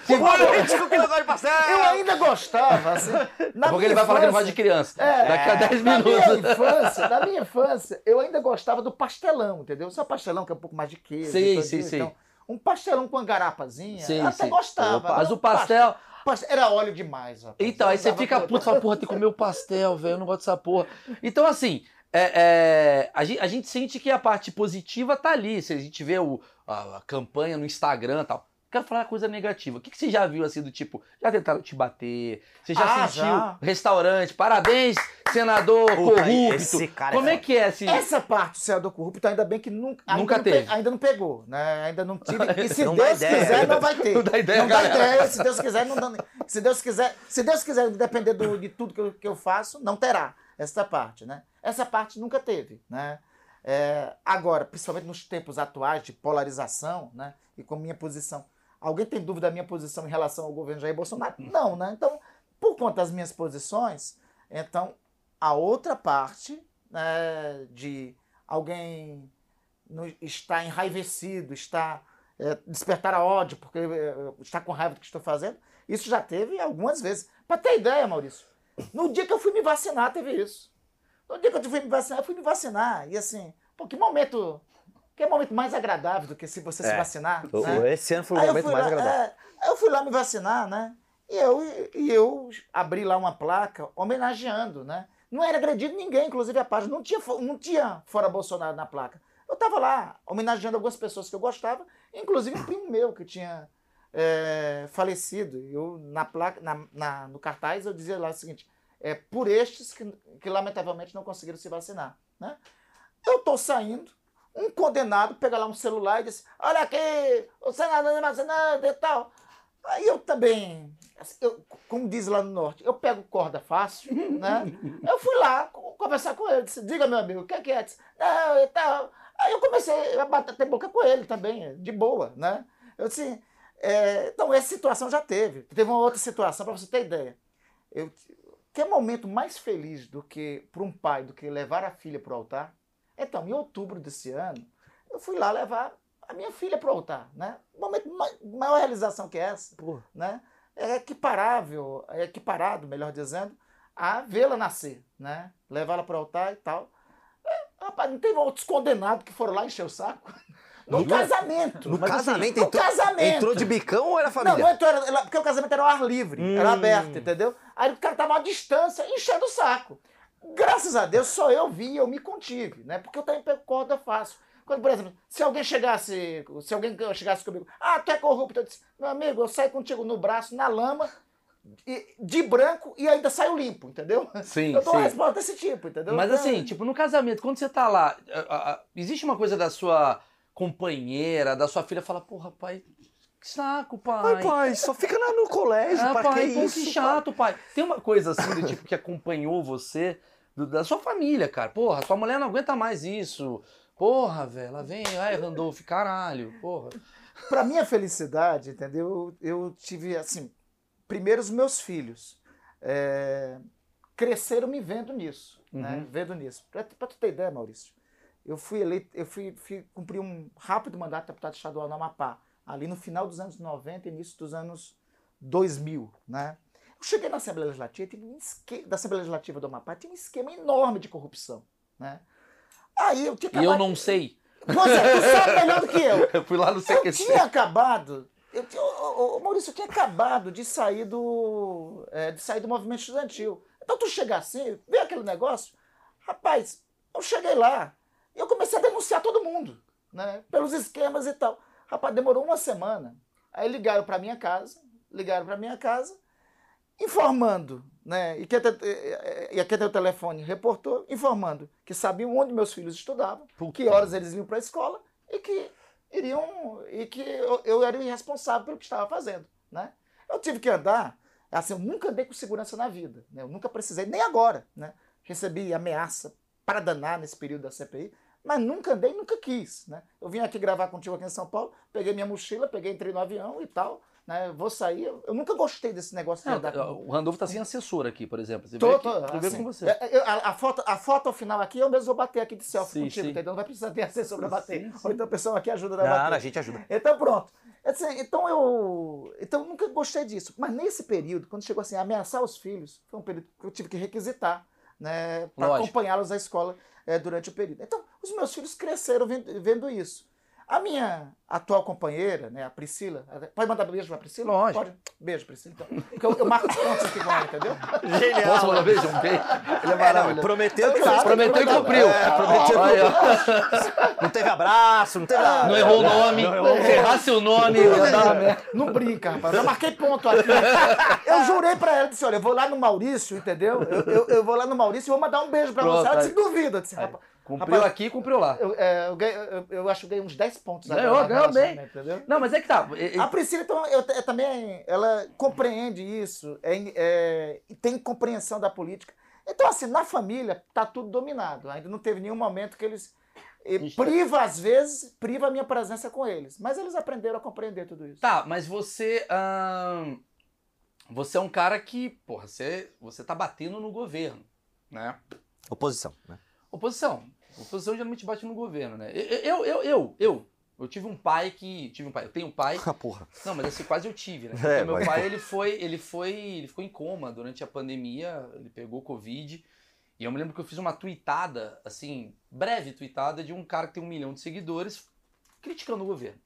Que político que não gosta de pastel! Eu ainda gostava, assim. Na Porque ele vai falar que não gosta infância- de criança. É, Daqui a 10 Na minha minutos. infância, na minha infância, eu ainda gostava do pastelão, entendeu? Só pastelão que é um pouco mais de queijo. Sei, isso. sei. Então, um pastelão com garapazinha, Sei, eu até sei. gostava. Opa. Mas o pastel. pastel- Era óleo demais, rapaz. Então, aí você fica puto, fala, porra, tem que comer o pastel, velho, eu não gosto dessa porra. Então, assim, é, é, a, gente, a gente sente que a parte positiva tá ali. Se a gente vê o, a, a campanha no Instagram e tal. Quero falar coisa negativa. O que, que você já viu assim do tipo, já tentaram te bater? Você já Ah, sentiu já. restaurante? Parabéns, senador Puta, corrupto. esse cara é Como é foda. que é assim? Essa parte do senador corrupto, ainda bem que nunca, ainda Nunca não pe- teve. ainda não pegou, né? Ainda não tive. E se Não dá Deus ideia. quiser, não vai ter. Não dá ideia, Não dá ideia. Se Deus quiser, não dá. Se Deus quiser, se Deus quiser depender do- de tudo que eu, que eu faço, não terá essa parte, né? Essa parte nunca teve, né? É, agora, principalmente nos tempos atuais de polarização, né? E com minha posição. Alguém tem dúvida da minha posição em relação ao governo Jair Bolsonaro? Não, né? Então, por conta das minhas posições, então a outra parte né, de alguém no- está enraivecido, está é, despertar a ódio porque é, está com raiva do que estou fazendo, isso já teve algumas vezes. Para ter ideia, Maurício, no dia que eu fui me vacinar, teve isso. No dia que eu fui me vacinar, eu fui me vacinar. E assim, pô, que momento. Que momento mais agradável do que se você se É. vacinar. O- né? Esse ano foi o momento mais lá, agradável. é, eu fui lá me vacinar, né? E eu, e eu abri lá uma placa homenageando, né? Não era agredido ninguém, inclusive a página. Não tinha, não tinha fora Bolsonaro na placa. Eu tava lá homenageando algumas pessoas que eu gostava, inclusive um primo meu que tinha é, falecido. Eu, na placa, na, na- no cartaz, eu dizia lá o seguinte: é, por estes que, que lamentavelmente não conseguiram se vacinar. Né? Eu tô saindo, um condenado pega lá um celular e diz: Olha aqui, o senador é vacinado e tal. Aí eu também, assim, eu, como diz lá no norte, eu pego corda fácil, né? Eu fui lá co- conversar com ele, disse, diga meu amigo, o que é que é? Disse, não, e tal. Aí eu comecei a bater boca com ele também, de boa, né? Eu disse, é, então essa situação já teve. Teve uma outra situação, para você ter ideia. Eu que momento mais feliz do que para um pai do que levar a filha para o altar? Então, em outubro desse ano, eu fui lá levar a minha filha para o altar, né? Momento maior realização que essa, Pô. né? É equiparável, é equiparado, melhor dizendo, a vê-la nascer, né? Levá-la para o altar e tal. É, rapaz, não teve outros condenados que foram lá encher o saco? No, No- casamento. No assim, casamento, no entrou, casamento. entrou de bicão ou era Não, família? não entrou, era- porque o casamento era ao ar livre, era Hum. aberto, entendeu? Aí o cara tava à distância, enchendo o saco. Graças a Deus, só eu vi e eu me contive, né? Porque eu também pego corda fácil. Quando, por exemplo, se alguém chegasse, se alguém chegasse comigo, ah, tu é corrupto, eu disse, meu amigo, eu saio contigo no braço, na lama, de branco e ainda saio limpo, entendeu? Sim, eu dou uma sim. resposta desse tipo, entendeu? Mas Então, assim, tipo, no casamento, quando você tá lá, existe uma coisa da sua companheira, da sua filha, fala, porra, pai, que saco, pai. Ai, pai, só fica lá no colégio, Ah, pra pai, que pô, isso? que chato, pai. Tem uma coisa assim do tipo que acompanhou você, do- da sua família, cara. Porra, sua mulher não aguenta mais isso. Porra, velho, ela vem, ai, Randolph, caralho, porra. Pra minha felicidade, entendeu? Eu, tive, assim, primeiro os meus filhos é, cresceram me vendo nisso, né? Uhum. Vendo nisso. Pra, pra tu ter ideia, Maurício, eu fui eleito, eu fui, fui cumprir um rápido mandato de deputado estadual no Amapá, ali no final dos anos 90 início dos anos 2000, né? Eu cheguei na Assembleia Legislativa, tinha um esque- da Assembleia Legislativa do Amapá, tinha um esquema enorme de corrupção, né? Aí eu tinha E eu não sei. Pois é, tu sabe melhor do que eu. Eu fui lá no Eu CQC. tinha acabado. Eu, ô, ô, Maurício, eu tinha acabado de sair do. é, de sair do movimento estudantil. Então tu chegar assim, vê aquele negócio. Rapaz, eu cheguei lá e eu comecei a denunciar todo mundo, né? Pelos esquemas e tal. Rapaz, demorou uma semana. Aí ligaram para minha casa, ligaram para minha casa, informando, né? E, que, e aqui tem o telefone reportou, informando que sabiam onde meus filhos estudavam, que horas eles iam para a escola e que iriam e que eu, eu era o irresponsável pelo que estava fazendo, né? Eu tive que andar, assim, eu nunca andei com segurança na vida, né? Eu nunca precisei, nem agora, né? Recebi ameaça para danar nesse período da CPI, mas nunca andei, nunca quis, né? Eu vim aqui gravar contigo aqui em São Paulo, peguei minha mochila, peguei, entrei no avião e tal, né? Vou sair, eu, nunca gostei desse negócio de Não, andar com... o Randolph tá sem assessor aqui, por exemplo. Você Tô, aqui, tô, assim, com você. é, é, a, a foto, a foto ao final aqui, eu mesmo vou bater aqui de selfie Sim, contigo, sim. entendeu? Não vai precisar ter assessor para bater. Sim, sim. Ou então o pessoal aqui ajuda a Não, bater. a gente ajuda. Então pronto. Assim, então eu. Então eu nunca gostei disso. Mas nesse período, quando chegou assim, a ameaçar os filhos, foi um período que eu tive que requisitar, né? Para acompanhá-los à escola eh, durante o período. Então, os meus filhos cresceram vendo, vendo isso. A minha atual companheira, né, a Priscila, pode mandar beijo pra Priscila? Lógico. Pode. Beijo, Priscila. Então, porque eu, eu marco os pontos aqui com ela, entendeu? Genial. Posso mandar beijo? Um beijo? Ele é maravilhoso. prometeu que Claro. Prometeu e cumpriu. é, prometeu. Ó. Não teve abraço, não teve nada. Não errou o nome. Se errasse o nome. Não brinca, rapaz. Eu já marquei ponto aqui. Eu jurei pra ela, disse, olha, eu vou lá no Maurício, entendeu? Eu, eu, eu vou lá no Maurício e vou mandar um beijo pra Pronto, você. Ela disse, duvida. Eu disse, rapaz, Cumpriu Rapaz, aqui e cumpriu lá. eu, é, eu, ganhei- eu- eu acho que ganhei uns 10 pontos. Ganhou, agora no ganhou bem. relacionamento, Entendeu? Não, mas é que tá. A Priscila, então, eu, eu também, ela compreende isso, é, é, e tem compreensão da política. Então, assim, na família, tá tudo dominado. Ainda não teve nenhum momento que eles. Priva, às vezes, priva a minha presença com eles. Mas eles aprenderam a compreender tudo isso. Tá, mas você. ahn, você é um cara que, porra, você, você tá batendo no governo, né? Oposição, né? Oposição. Oposição geralmente bate no governo, né? Eu, eu, eu, eu, eu tive um pai que. Tive um pai. Eu tenho um pai. Ah, porra. Não, mas assim, quase eu tive, né? É, meu mas- pai, ele foi, ele foi. Ele ficou em coma durante a pandemia, ele pegou Covid. E eu me lembro que eu fiz uma tweetada, assim, breve tweetada, de um cara que tem um milhão de seguidores criticando o governo.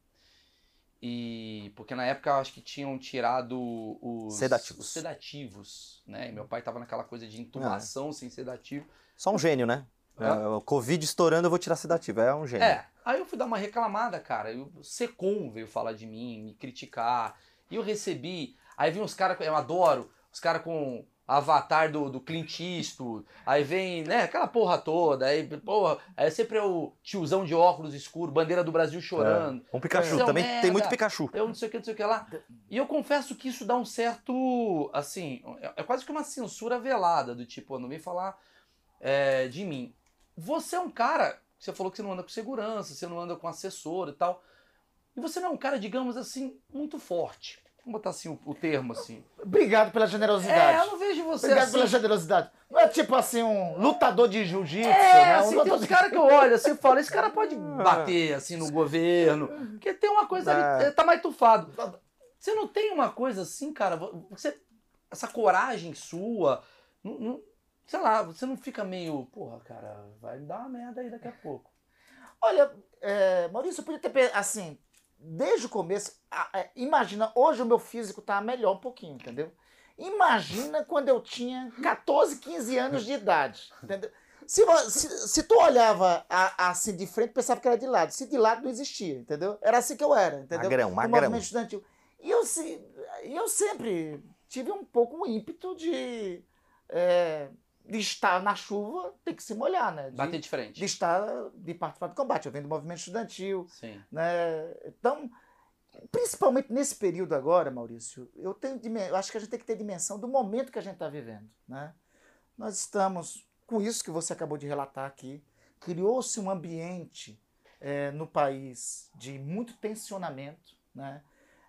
E porque na época eu acho que tinham tirado os Sedativos. os sedativos, né? E meu pai tava naquela coisa de intubação sem sedativo. Só um gênio, né? É, o Covid estourando, eu vou tirar sedativo. É um gênio. É, aí eu fui dar uma reclamada, cara. O Secom veio falar de mim, me criticar. E eu recebi. Aí vem os caras, eu adoro, os caras com avatar do, do Clint Eastwood. Aí vem, né, aquela porra toda. Aí, porra, aí sempre é o tiozão de óculos escuro, bandeira do Brasil chorando. Um Pikachu. É um Também merda. tem muito Pikachu. Eu não sei o que, não sei o que lá. E eu confesso que isso dá um certo. Assim, é- é quase que uma censura velada, do tipo, não vem falar é, de mim. Você é um cara. Você falou que você não anda com segurança, você não anda com assessor e tal. E você não é um cara, digamos assim, muito forte. Vamos botar assim o, o termo assim. Obrigado pela É, eu generosidade. não vejo você Obrigado assim, pela generosidade. Não é tipo assim um lutador de jiu-jitsu, É, né? Um assim, tem uns de- caras que eu olho assim e falo, esse cara pode bater assim no governo, porque tem uma coisa ali, É. tá mais tufado. Você não tem uma coisa assim, cara, você, essa coragem sua, não- não- sei lá, você não fica meio, porra, cara, vai dar uma merda aí daqui a pouco. Olha, é, Maurício, eu podia ter, assim, desde o começo, a- é, imagina, hoje o meu físico tá melhor um pouquinho, entendeu? Imagina quando eu tinha 14, 15 anos de idade, entendeu? Se, se, se tu olhava a- assim de frente, pensava que era de lado. Se de lado não existia, entendeu? Era assim que eu era, entendeu? Magrão, No magrão. movimento estudantil. E eu, se, e eu sempre tive um pouco um ímpeto de, é, de estar na chuva, tem que se molhar, né? De, Bater de frente. de estar, de participar do combate. Eu venho do movimento estudantil, Sim. né? Então, principalmente nesse período agora, Maurício, eu, tenho, eu acho que a gente tem que ter dimensão do momento que a gente está vivendo, né? Nós estamos, com isso que você acabou de relatar aqui, criou-se um ambiente eh, no país de muito tensionamento, né?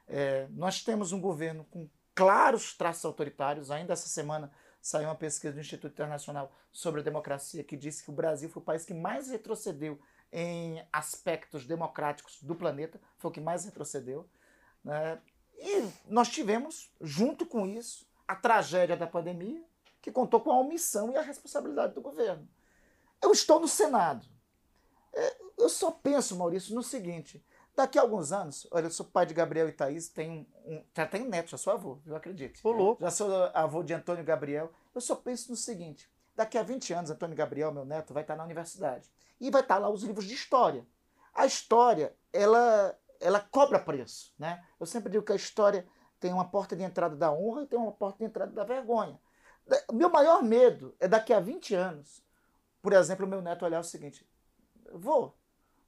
Eh, nós temos um governo com claros traços autoritários. Ainda essa semana saiu uma pesquisa do Instituto Internacional sobre a Democracia que disse que o Brasil foi o país que mais retrocedeu em aspectos democráticos do planeta, foi o que mais retrocedeu. né? E nós tivemos, junto com isso, a tragédia da pandemia, que contou com a omissão e a responsabilidade do governo. Eu estou no Senado. É, Eu só penso, Maurício, no seguinte: daqui a alguns anos, olha, eu sou pai de Gabriel e Thaís, tenho um, já tenho neto, já sou avô, eu acredito. Louco. Já sou avô de Antônio Gabriel. Eu só penso no seguinte: daqui a 20 anos, Antônio Gabriel, meu neto, vai estar na universidade. E vai estar lá os livros de história. A história, ela, ela cobra preço. Né? Eu sempre digo que a história tem uma porta de entrada da honra e tem uma porta de entrada da vergonha. Meu maior medo é daqui a 20 anos, por exemplo, o meu neto olhar o seguinte: vô,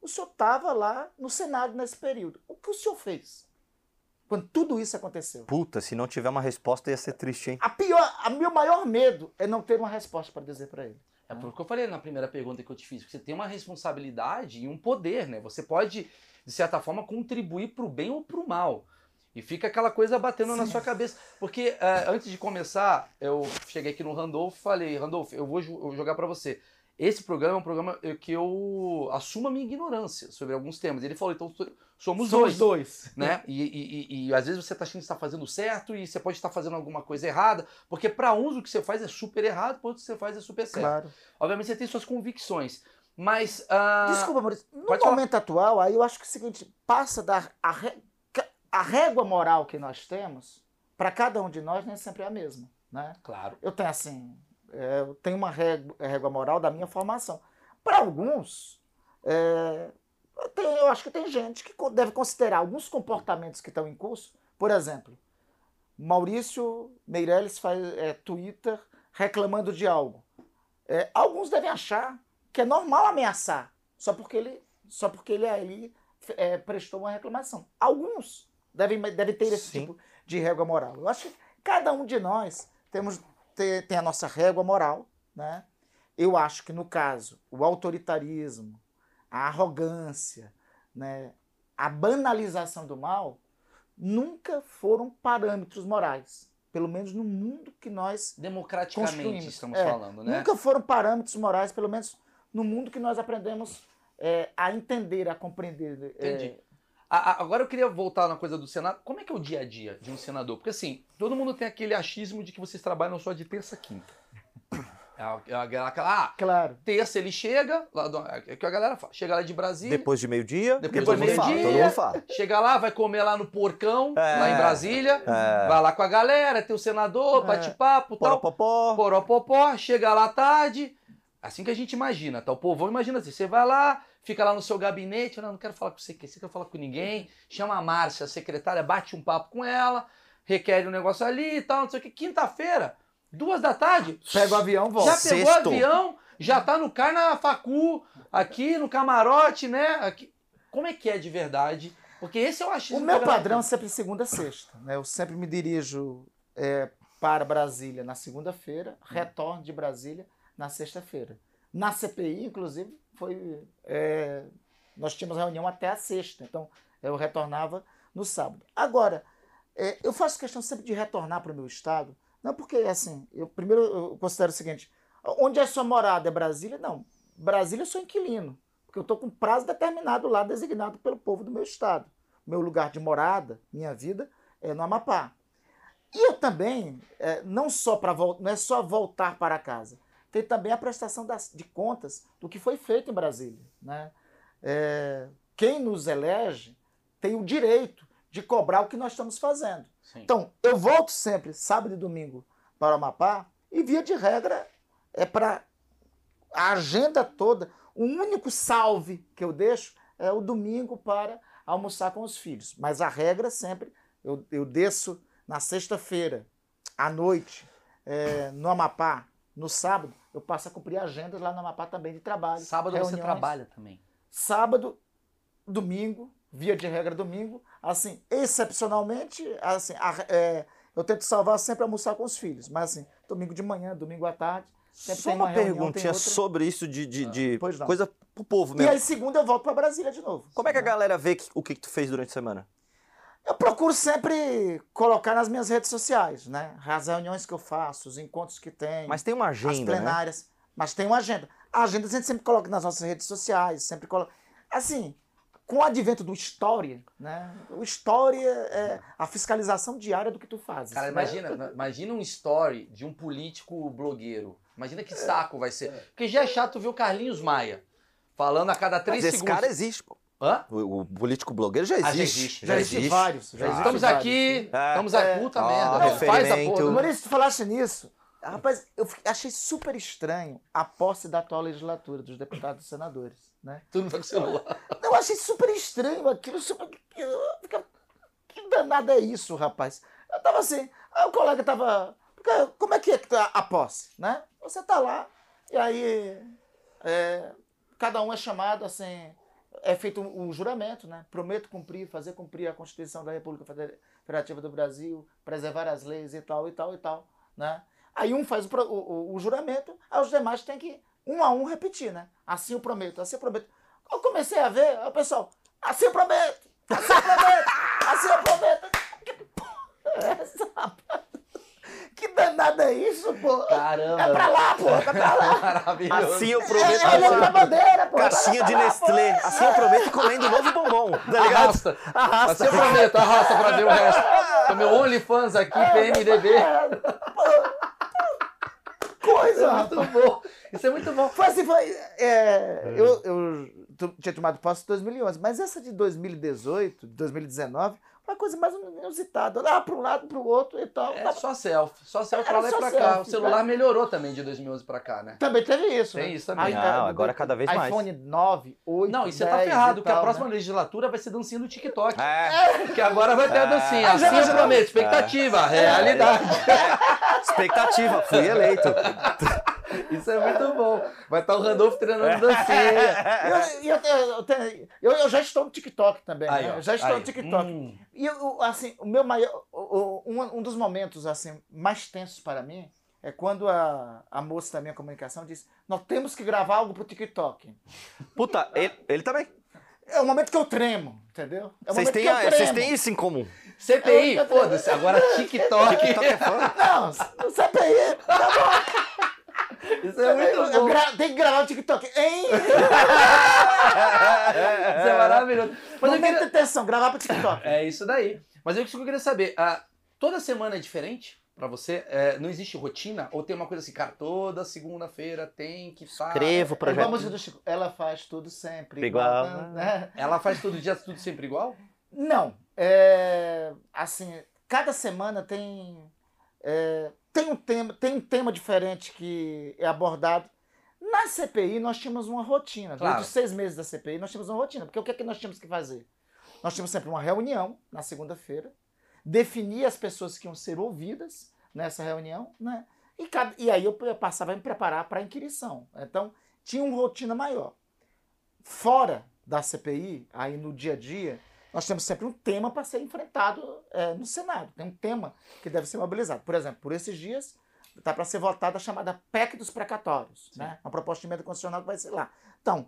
o senhor estava lá no Senado nesse período. O que o senhor fez? Quando tudo isso aconteceu. Puta, se não tiver uma resposta ia ser triste, hein? A pior, a meu maior medo é não ter uma resposta para dizer para ele. É por que eu falei na primeira pergunta que eu te fiz, que você tem uma responsabilidade e um poder, né? Você pode, de certa forma, contribuir para o bem ou para o mal. E fica aquela coisa batendo na sua cabeça. Porque eh, antes de começar, eu cheguei aqui no Randolph e falei, Randolph, eu vou jo- eu vou jogar para você. Esse programa é um programa eh, que eu assumo a minha ignorância sobre alguns temas. Ele falou, então somos, dois dois. né? E, e, e- e às vezes você está achando que está fazendo certo e você pode estar fazendo alguma coisa errada, porque para uns o que você faz é super errado, para outros o que você faz é super certo. Claro. Obviamente você tem suas convicções, mas ah, Desculpa, Maurício. No pode falar. momento atual, aí eu acho que é o seguinte: passa da a, ré- a régua moral que nós temos, para cada um de nós, nem sempre é a mesma. Né? claro, Eu tenho assim, é, eu tenho uma régua, régua moral da minha formação. Para alguns, é, eu, tenho- eu acho que tem gente que deve considerar alguns comportamentos que estão em curso. Por exemplo, Maurício Meirelles faz é, Twitter reclamando de algo. É, alguns devem achar que é normal ameaçar só porque ele, só porque ele ali é, prestou uma reclamação. Alguns devem, devem ter esse Sim. tipo de régua moral. Eu acho que cada um de nós temos tem, tem a nossa régua moral, né? Eu acho que no caso o autoritarismo, a arrogância, né, a banalização do mal nunca foram parâmetros morais, pelo menos no mundo que nós democraticamente estamos É, falando, né? nunca foram parâmetros morais, pelo menos no mundo que nós aprendemos é, a entender, a compreender. é, Entendi. A- a- agora eu queria voltar na coisa do Senado. Como é que é o dia a dia de um senador? Porque assim, todo mundo tem aquele achismo de que vocês trabalham só de terça a quinta. É a- é aquela, aquela- ah, Claro. terça ele chega, lá do, é o que a galera fala, chega lá de Brasília, Depois de meio-dia, Depois fala, meio-dia. chega lá, vai comer lá no porcão, É. lá em Brasília, É. vai lá com a galera, tem o senador, É. bate-papo, tal. Poropopó. Poropopó, chega lá à tarde. Assim que a gente imagina, tá? O povão imagina assim: você vai lá, fica lá no seu gabinete, não, não quero falar com você, você quer falar com ninguém. Chama a Márcia, a secretária, bate um papo com ela, requer um negócio ali e tal, não sei o que. Quinta-feira, duas da tarde, Pega o avião, volta. já pegou o avião, já tá no car na facu, aqui no camarote, né? Aqui. Como é que é de verdade? Porque esse é o achismo. O meu padrão é sempre segunda a sexta. Né? Eu sempre me dirijo é, para Brasília na segunda-feira, retorno de Brasília na sexta-feira. Na CPI, inclusive, foi. é, nós tínhamos reunião até a sexta, então eu retornava no sábado. Agora, é, eu faço questão sempre de retornar para o meu estado Não, porque assim, eu primeiro eu considero o seguinte: onde é sua morada? É Brasília? Não. Brasília eu sou inquilino, porque eu estou com prazo determinado lá, designado pelo povo do meu estado. Meu lugar de morada, minha vida, é no Amapá. E eu também, é, não só para não é só voltar para casa, tem também a prestação das, de contas do que foi feito em Brasília. Né? É, quem nos elege tem o direito de cobrar o que nós estamos fazendo. Sim. Então, eu volto sempre, sábado e domingo, para o Amapá, e via de regra é para a agenda toda. O único salve que eu deixo é o domingo para almoçar com os filhos. Mas a regra sempre, eu, eu desço na sexta-feira, à noite, é, no Amapá, no sábado, eu passo a cumprir agendas lá no Amapá também de trabalho. Sábado reuniões. você trabalha também. Sábado, domingo, via de regra domingo, assim, excepcionalmente, assim, a, é, eu tento salvar sempre almoçar com os filhos, mas assim, domingo de manhã, domingo à tarde, Sempre Só uma, uma perguntinha sobre isso de, de, de ah, coisa pro povo mesmo. E aí, segunda, eu volto para Brasília de novo. Como é que a galera vê que, o que, que tu fez durante a semana? Eu procuro sempre colocar nas minhas redes sociais, né? As reuniões que eu faço, os encontros que tem. Mas tem uma agenda. As né? plenárias. Né? Mas tem uma agenda. A agenda a gente sempre coloca nas nossas redes sociais, sempre coloca. Assim, com o advento do História, né? O História é a fiscalização diária do que tu fazes. Cara, né? imagina, imagina um story de um político blogueiro. Imagina que saco vai ser. Porque já é chato ver o Carlinhos Maia falando a cada três Mas segundos. Esse cara existe, pô. Hã? O, o político blogueiro já existe. Ah, já existe. Já, já existe, vários. Já existe estamos vários. aqui, é. estamos aqui, puta é. merda. Não, faz a porra. Maurício, tu falaste nisso. Rapaz, eu achei super estranho a posse da atual legislatura, dos deputados e senadores. Né? Tu não tá com celular. Não, eu achei super estranho aquilo. Super... Que danada é isso, rapaz? Eu tava assim, aí o colega tava. Como é que é a posse, né? Você tá lá, e aí é, cada um é chamado assim. É feito um, um juramento, né? Prometo cumprir, fazer cumprir a Constituição da República Federativa do Brasil, preservar as leis e tal, e tal, e tal, né? Aí um faz o, o, o juramento, aí os demais têm que, um a um, repetir, né? Assim eu prometo, assim eu prometo. Eu comecei a ver, o pessoal, assim eu prometo, assim eu prometo, assim eu prometo. Que porra é essa? Que danada é isso, pô? Caramba. É pra lá, pô. É pra lá. Maravilhoso. Assim eu prometo. É, é, é bandeira, pô. Caixinha de Nestlé. Assim eu prometo comendo novo bombom. Tá ligado? Arrasta. Arrasta. Assim eu prometo. Arrasta pra ver o resto. Tô meu OnlyFans aqui, é, PMDB. É, coisa, Isso é muito bom. Isso é muito bom. Foi assim, foi. É, eu, eu tinha tomado posse em 2011, mas essa de 2018, de 2019 uma coisa mais inusitada. Olhar para um lado, para o outro e tal. É só selfie. Só selfie para lá e para cá. O celular né? melhorou também de 2011 para cá, né? Também teve isso. Tem né? isso também. Não, agora é cada vez mais. iPhone 9, 8, Não, e você tá ferrado, porque a próxima né? legislatura vai ser dancinha do TikTok. É. Que agora vai ter a dancinha. É. Assim eu prometo. Expectativa, é. realidade. É. Expectativa, fui eleito. Isso é muito bom. Vai estar o Randolph treinando dancinha. Eu, eu, eu, eu, já estou no TikTok também. Aí, né? Já estou aí. no TikTok. Hum. E assim, o meu maior. Um, um dos momentos assim, mais tensos para mim é quando a, a moça da minha comunicação disse: Nós temos que gravar algo pro TikTok. Puta, ele, ele também. É o momento que eu tremo, entendeu? É vocês, têm, vocês têm isso em comum. CPI, foda-se, agora TikTok. TikTok é foda. Não, CPI, tá bom. Isso é muito bom. Eu gra... Tem que gravar o TikTok, hein? Isso é maravilhoso. Mas Não queria... atenção, gravar pro TikTok. É isso daí. Mas eu, eu queria saber, uh, toda semana é diferente? Pra você, é, não existe rotina? Ou tem uma coisa assim, cara, toda segunda-feira tem que fazer. Escrevo o projeto. Vamos do Chico. Ela faz tudo sempre igual. igual né? Ela faz todo dia tudo sempre igual? Não. É, assim, cada semana tem. É, tem um tema, tem um tema diferente que é abordado. Na CPI nós tínhamos uma rotina. Claro. Durante os seis meses da CPI nós tínhamos uma rotina. Porque o que é que nós tínhamos que fazer? Nós tínhamos sempre uma reunião na segunda-feira, definir as pessoas que iam ser ouvidas nessa reunião, né? E, cada, e aí eu passava a me preparar para a inquirição. Então, tinha uma rotina maior. Fora da CPI, aí no dia a dia, nós temos sempre um tema para ser enfrentado é, no Senado. Tem um tema que deve ser mobilizado. Por exemplo, por esses dias está para ser votada a chamada PEC dos precatórios, né? uma proposta de emenda constitucional que vai ser lá. Então,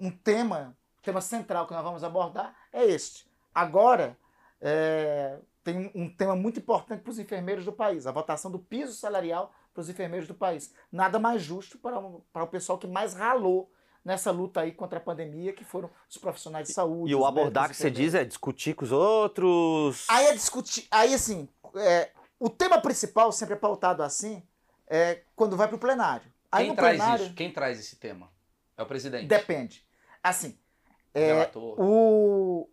um tema, tema central que nós vamos abordar é este. Agora, é, tem um tema muito importante para os enfermeiros do país, a votação do piso salarial para os enfermeiros do país. Nada mais justo para, para o pessoal que mais ralou nessa luta aí contra a pandemia, que foram os profissionais de saúde. E o abordar que você diz é discutir com os outros. Aí é discutir. Aí, assim, é, o tema principal, sempre é pautado assim, é quando vai para o plenário. Aí Quem no traz plenário. isso? Quem traz esse tema? É o presidente. Depende. Assim, é, Relator. o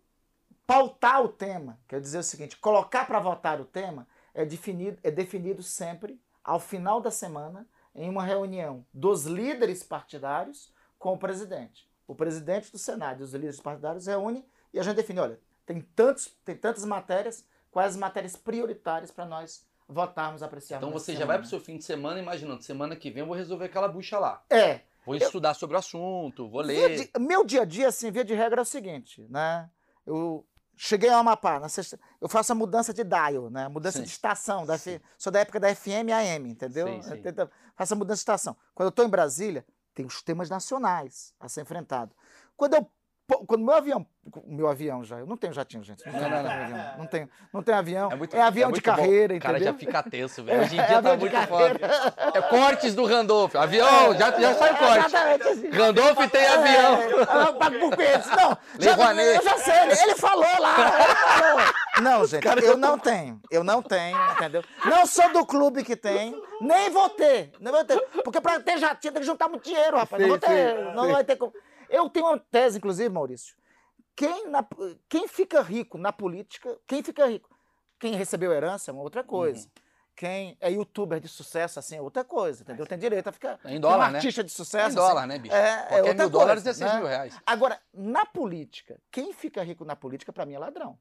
pautar o tema, quer dizer o seguinte, colocar para votar o tema é definido, é definido sempre ao final da semana em uma reunião dos líderes partidários com o presidente. O presidente do Senado e os líderes partidários reúnem e a gente define, olha, tem tantos, tem tantas matérias, quais as matérias prioritárias para nós votarmos, apreciarmos. Então você já semana. vai pro seu fim de semana imaginando, semana que vem eu vou resolver aquela bucha lá. É, Vou estudar sobre o assunto, vou ler. de- meu dia a dia, assim, via de regra é o seguinte, né? Eu cheguei ao Amapá, na sexta, eu faço a mudança de dial, né? Mudança Sim. de estação, da F- sou da época da FM e AM, entendeu? Sim, sim. Eu tento- faço a mudança de estação. Quando eu estou em Brasília, tem os temas nacionais a ser enfrentado. Quando eu quando meu avião, meu avião já, eu não tenho jatinho, gente. Não, Não, não, não, não. tenho avião, não tenho, avião. É, muito- avião de muito bom. carreira, O cara entendeu? já fica tenso, velho. Hoje em É, dia tá avião de muito carreira. foda. É cortes do Randolph. Avião, já, já sai o corte. Exatamente assim. Randolph tem avião. É, peso. Não, já, eu já sei, ele, ele falou lá. Ele falou. Não, gente, eu não tenho. Eu não tenho, entendeu? Não sou do clube que tem, nem vou ter. Nem vou ter. Porque pra ter jatinho tem que juntar muito dinheiro, rapaz. não Sim, vou ter. sim, não sim. vai ter como. Eu tenho uma tese, inclusive, Maurício. Quem, na- quem fica rico na política, quem fica rico? Quem recebeu herança é uma outra coisa. Uhum. Quem é youtuber de sucesso, assim, é outra coisa, entendeu? Tem direito a ficar. Em Tem um dólar, né? artista de Em sucesso. dólar, assim, né, bicho? É, é outra mil dólares, coisa, 16 né? mil reais. Agora, na política, quem fica rico na política, pra mim, é ladrão.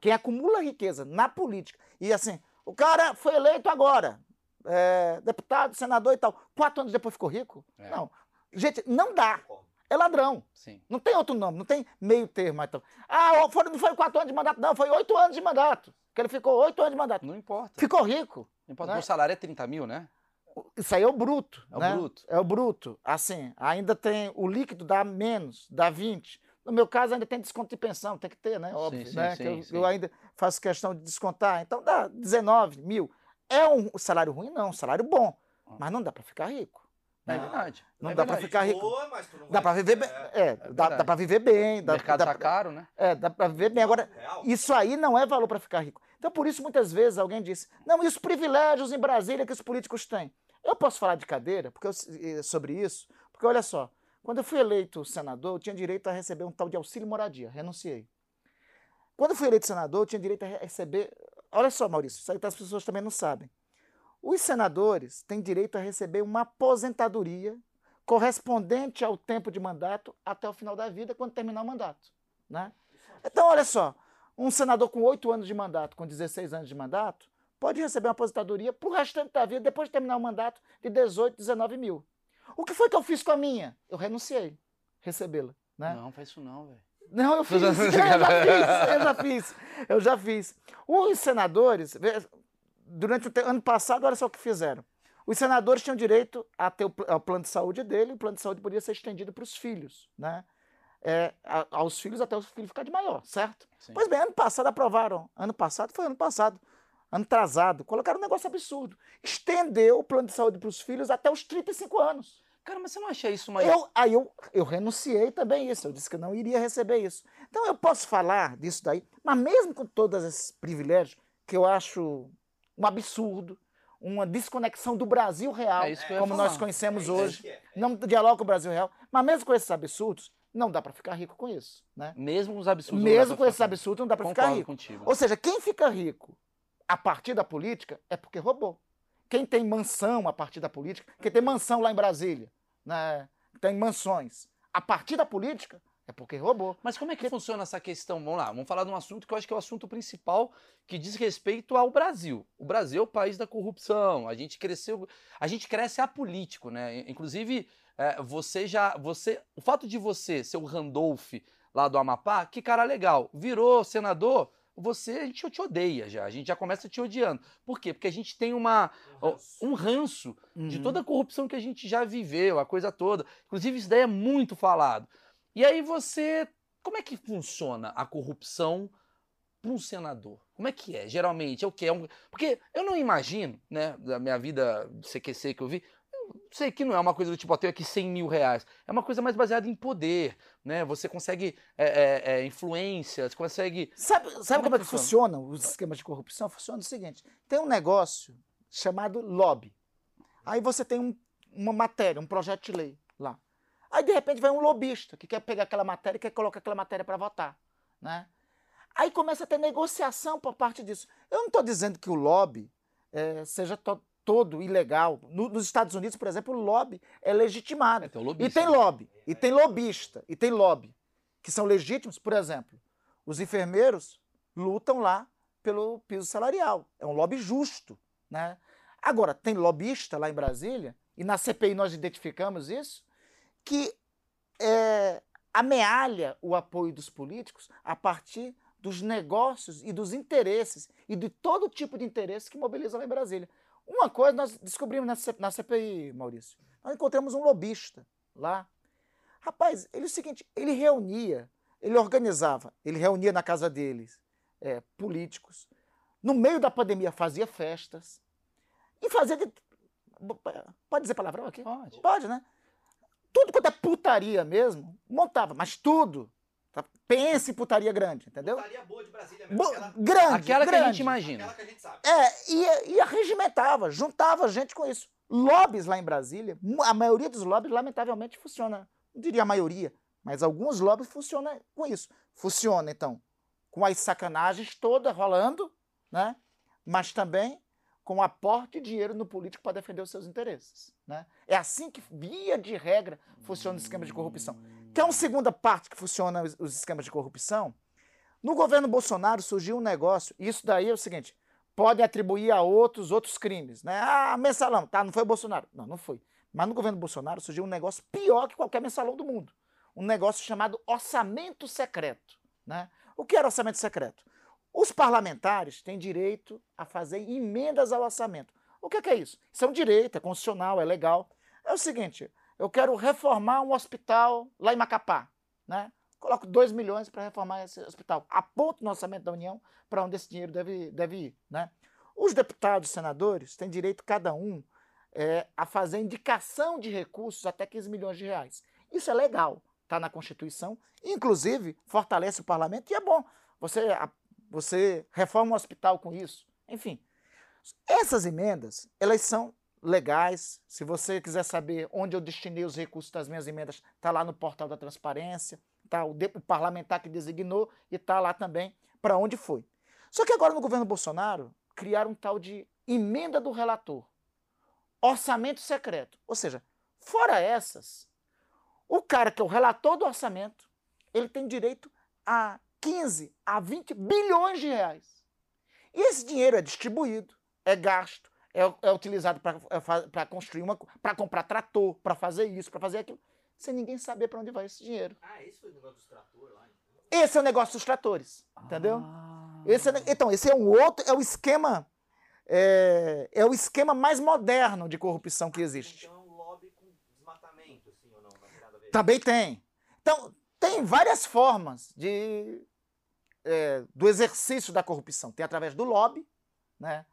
Quem acumula riqueza na política. E assim, o cara foi eleito agora, é, deputado, senador e tal. Quatro anos depois ficou rico? É. Não. Gente, não dá. É ladrão. Sim. Não tem outro nome, não tem meio termo. Então. Ah, foram- não foi quatro anos de mandato, não, foi oito anos de mandato. Que ele ficou oito anos de mandato. Não importa. Ficou rico. Não importa. né? Meu salário é 30 mil, né? Isso aí é o bruto. É o né? bruto. É o bruto. Assim, ainda tem. O líquido dá menos, dá 20. No meu caso, ainda tem desconto de pensão, tem que ter, né? Óbvio. sim, né? sim, que eu, sim. eu ainda faço questão de descontar. Então dá 19 mil. É um salário ruim? Não, um salário bom. Mas não dá para ficar rico. É né? verdade. Não É dá para ficar rico. Boa, mas tu não Dá vai- para viver bem. É, É, dá, dá para viver bem. O Dá, mercado dá tá pra- caro, né? É, dá para viver bem. Agora, real. isso aí não é valor para ficar rico. Então, por isso, muitas vezes alguém disse: não, e os privilégios em Brasília que os políticos têm? Eu posso falar de cadeira porque eu- eh, sobre isso, porque olha só, quando eu fui eleito senador, eu tinha direito a receber um tal de auxílio moradia, renunciei. Quando eu fui eleito senador, eu tinha direito a re- receber. Olha só, Maurício, isso aí as pessoas também não sabem. Os senadores têm direito a receber uma aposentadoria correspondente ao tempo de mandato até o final da vida, quando terminar o mandato. Né? Então, olha só, um senador com 8 anos de mandato, com 16 anos de mandato, pode receber uma aposentadoria para o restante da vida, depois de terminar o mandato, de 18, 19 mil. O que foi que eu fiz com a minha? Eu renunciei recebê-la. Né? Não, faz isso não, velho. Não, eu fiz. eu já fiz, eu já fiz. Eu já fiz. Os senadores, durante o ano passado, olha só o que fizeram. Os senadores tinham direito a ter o, plano de saúde dele, o plano de saúde podia ser estendido para os filhos, né? É, aos filhos até o filho ficar de maior, certo? Sim. Pois bem, ano passado aprovaram. Ano passado foi ano passado. Ano atrasado. Colocaram um negócio absurdo. Estendeu o plano de saúde para os filhos até os 35 anos. Cara, mas você não acha isso uma. Eu, aí eu, eu renunciei também isso, eu disse que eu não iria receber isso. Então eu posso falar disso daí, mas mesmo com todos esses privilégios, que eu acho um absurdo, uma desconexão do Brasil real, É como falar. nós conhecemos É hoje, que é. não dialoga com o Brasil real, mas mesmo com esses absurdos, não dá para ficar rico com isso. Né? Mesmo os absurdos. mesmo com esses absurdos, não dá para ficar rico. contigo. Ou seja, quem fica rico a partir da política é porque roubou. Quem tem mansão a partir da política, quem tem mansão lá em Brasília, né, tem mansões a partir da política, é porque roubou. Mas como é que funciona essa questão? Vamos lá, vamos falar de um assunto que eu acho que é o assunto principal que diz respeito ao Brasil. O Brasil é o país da corrupção. A gente cresceu, a gente cresce apolítico, né? Inclusive, é, você já, você, o fato de você ser o Randolph lá do Amapá, que cara legal, virou senador, você a gente te odeia já. A gente já começa te odiando. Por quê? Porque a gente tem uma um ranço de Uhum. toda a corrupção que a gente já viveu, a coisa toda. Inclusive, isso daí é muito falado. E aí você. Como é que funciona a corrupção para um senador? Como é que é? Geralmente é o que? É um... Porque eu não imagino, né, da minha vida de CQC que eu vi, eu sei que não é uma coisa do tipo, ó, tenho aqui 100 mil reais. É uma coisa mais baseada em poder, né? Você consegue é, é, é, influência, você consegue... Sabe, sabe como, é que funciona os esquemas de corrupção? Funciona o seguinte, tem um negócio chamado lobby. Aí você tem um, uma matéria, um projeto de lei lá. Aí de repente vai um lobista que quer pegar aquela matéria e quer colocar aquela matéria para votar, né? Aí começa a ter negociação por parte disso. Eu não estou dizendo que o lobby é, seja to todo ilegal. No, nos Estados Unidos, por exemplo, o lobby é legitimado. É, tem e tem né? lobby, e tem lobista, e tem lobby, que são legítimos. Por exemplo, os enfermeiros lutam lá pelo piso salarial. É um lobby justo. Né? Agora, tem lobista lá em Brasília, e na CPI nós identificamos isso, que é, amealha o apoio dos políticos a partir dos negócios e dos interesses e de todo tipo de interesse que mobilizam lá em Brasília. Uma coisa nós descobrimos na CPI, Maurício. Nós encontramos um lobista lá. Rapaz, ele é o seguinte, ele reunia, ele organizava, ele reunia na casa deles é, políticos. No meio da pandemia fazia festas. E fazia de... Pode dizer palavrão aqui? Pode. Pode, né? Tudo quanto é putaria mesmo, montava, mas tudo. Tá? Pense em putaria grande, entendeu? Putaria boa de Brasília mesmo. Bo aquela... Grande, Aquela grande. que a gente imagina. Aquela que a gente sabe. É, e, e arregimentava, juntava gente com isso. Lobbies lá em Brasília, a maioria dos lobbies, lamentavelmente, funciona. Não diria a maioria, mas alguns lobbies funcionam com isso. Funciona, então, com as sacanagens todas rolando, né? mas também com aporte de dinheiro no político para defender os seus interesses. Né? É assim que, via de regra, funciona o esquema de corrupção. Quer uma segunda parte que funciona os, esquemas de corrupção? No governo Bolsonaro surgiu um negócio, e isso daí é o seguinte, pode atribuir a outros outros crimes. Né? Ah, mensalão, tá, não foi o Bolsonaro. Não, não foi. Mas no governo Bolsonaro surgiu um negócio pior que qualquer mensalão do mundo. Um negócio chamado orçamento secreto. Né? O que era orçamento secreto? Os parlamentares têm direito a fazer emendas ao orçamento. O que é, que é isso? Isso é um direito, é constitucional, é legal. É o seguinte, eu quero reformar um hospital lá em Macapá. Né? Coloco 2 milhões para reformar esse hospital. Aponto no orçamento da União para onde esse dinheiro deve, deve ir. Né? Os deputados e senadores têm direito, cada um, é, a fazer indicação de recursos até 15 milhões de reais. Isso é legal, está na Constituição, inclusive fortalece o parlamento e é bom. Você você reforma um hospital com isso. Enfim, essas emendas, elas são legais. Se você quiser saber onde eu destinei os recursos das minhas emendas, está lá no portal da transparência, tá o, o parlamentar que designou e está lá também para onde foi. Só que agora no governo Bolsonaro criaram um tal de emenda do relator, orçamento secreto. Ou seja, fora essas, o cara que é o relator do orçamento, ele tem direito a 15 a 20 bilhões de reais. E esse dinheiro é distribuído, é gasto, é, é utilizado para é, construir uma. para comprar trator, para fazer isso, para fazer aquilo, sem ninguém saber para onde vai esse dinheiro. Ah, esse foi o negócio dos tratores lá? Então? Esse é o negócio dos tratores, entendeu? Ah. Esse é, então, esse é um outro, é o esquema. É, é o esquema mais moderno de corrupção que existe. Então, lobby com desmatamento, ou não? não Também tem. Então, tem várias formas de é, do exercício da corrupção. Tem através do lobby, né?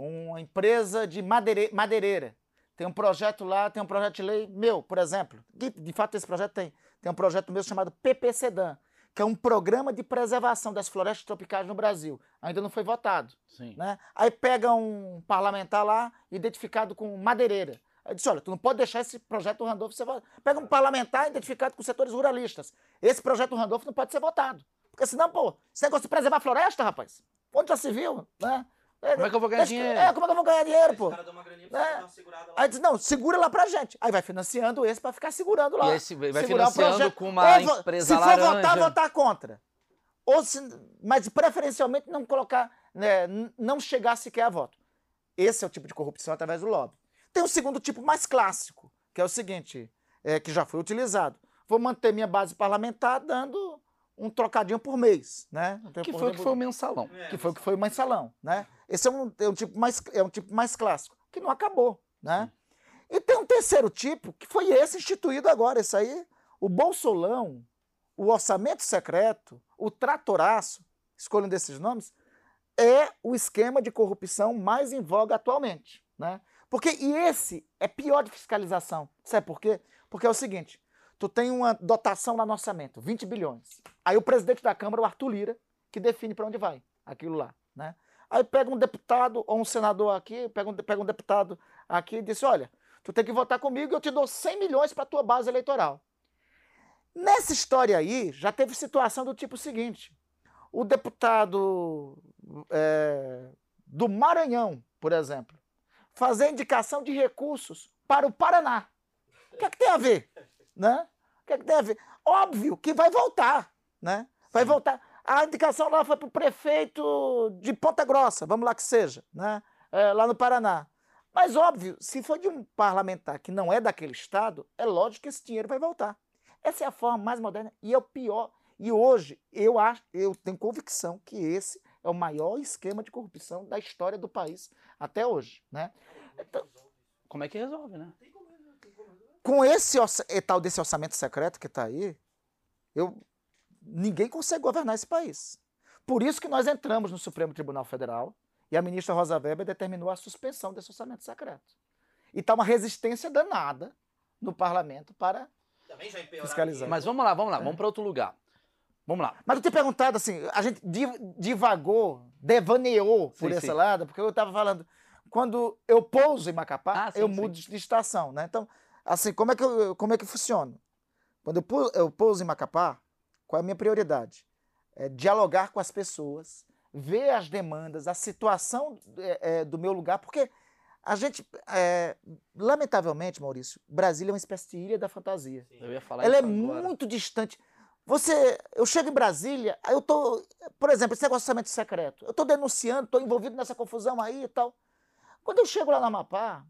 Uma empresa de madeire, madeireira. Tem um projeto lá, tem um projeto de lei meu, por exemplo. De, de fato, esse projeto tem. Tem um projeto meu chamado PPCDAN, que é um programa de preservação das florestas tropicais no Brasil. Ainda não foi votado. Sim. Né? Aí pega um parlamentar lá, identificado com madeireira. Aí disse, olha, tu não pode deixar esse projeto Randolph ser votado. Pega um parlamentar identificado com setores ruralistas. Esse projeto Randolph não pode ser votado. Porque senão, pô, esse negócio de preservar a floresta, rapaz, onde já se viu, né? Como é que eu vou ganhar Deixa, dinheiro? É, como é que eu vou ganhar dinheiro, pô? Cara uma graninha pra é. uma segurada lá. Aí diz, não, segura lá pra gente. Aí vai financiando esse pra ficar segurando lá. E esse vai financiando com uma Ou, empresa Se for laranja. votar, votar contra. Ou se, mas preferencialmente não colocar, né, não chegar sequer a voto. Esse é o tipo de corrupção através do lobby. Tem um segundo tipo mais clássico, que é o seguinte, é, que já foi utilizado. Vou manter minha base parlamentar dando um trocadinho por mês, né? que foi o que foi o mensalão. É, que foi o que foi o mensalão, né? Esse é um, é um, tipo, mais, é um tipo mais clássico, que não acabou, né? E tem um terceiro tipo, que foi esse instituído agora, esse aí, o bolsolão, o orçamento secreto, o tratoraço, escolha um desses nomes, é o esquema de corrupção mais em voga atualmente. Né? Porque, e esse é pior de fiscalização. Sabe por quê? Porque é o seguinte: tu tem uma dotação lá no orçamento, 20 bilhões. Aí o presidente da Câmara, o Arthur Lira, que define para onde vai aquilo lá. Né? Aí pega um deputado ou um senador aqui, pega um, pega um deputado aqui e diz: olha, tu tem que votar comigo e eu te dou 100 milhões para tua base eleitoral. Nessa história aí, já teve situação do tipo seguinte: o deputado é, do Maranhão, por exemplo, fazer indicação de recursos para o Paraná. O que é que tem a ver? Né? O que é que tem a ver? Óbvio que vai voltar, né? Vai voltar. A indicação lá foi para o prefeito de Ponta Grossa, vamos lá que seja, né? É, lá no Paraná. Mas, óbvio, se for de um parlamentar que não é daquele estado, é lógico que esse dinheiro vai voltar. Essa é a forma mais moderna e é o pior. E hoje eu acho, eu tenho convicção que esse é o maior esquema de corrupção da história do país até hoje, né? Então, como é que resolve, né? Com esse tal desse orçamento secreto que está aí, eu ninguém consegue governar esse país. Por isso que nós entramos no Supremo Tribunal Federal e a ministra Rosa Weber determinou a suspensão desse orçamento secreto. E está uma resistência danada no parlamento para fiscalizar. Mas vamos lá, vamos lá, é. vamos para outro lugar. Vamos lá. Mas eu te perguntado assim, a gente divagou, devaneou por sim, esse sim. lado, porque eu estava falando, quando eu pouso em Macapá, ah, sim, eu mudo de estação, né? Então, assim, como é que, eu, como é que funciona? Quando eu pouso, eu pouso em Macapá, qual é a minha prioridade? É dialogar com as pessoas, ver as demandas, a situação é, é, do meu lugar, porque a gente, é, lamentavelmente, Maurício, Brasília é uma espécie de ilha da fantasia. Sim, eu ia falar Ela é agora. muito distante. Você, eu chego em Brasília, eu tô, por exemplo, esse negócio de orçamento secreto. Eu tô denunciando, tô envolvido nessa confusão aí e tal. Quando eu chego lá no Amapá,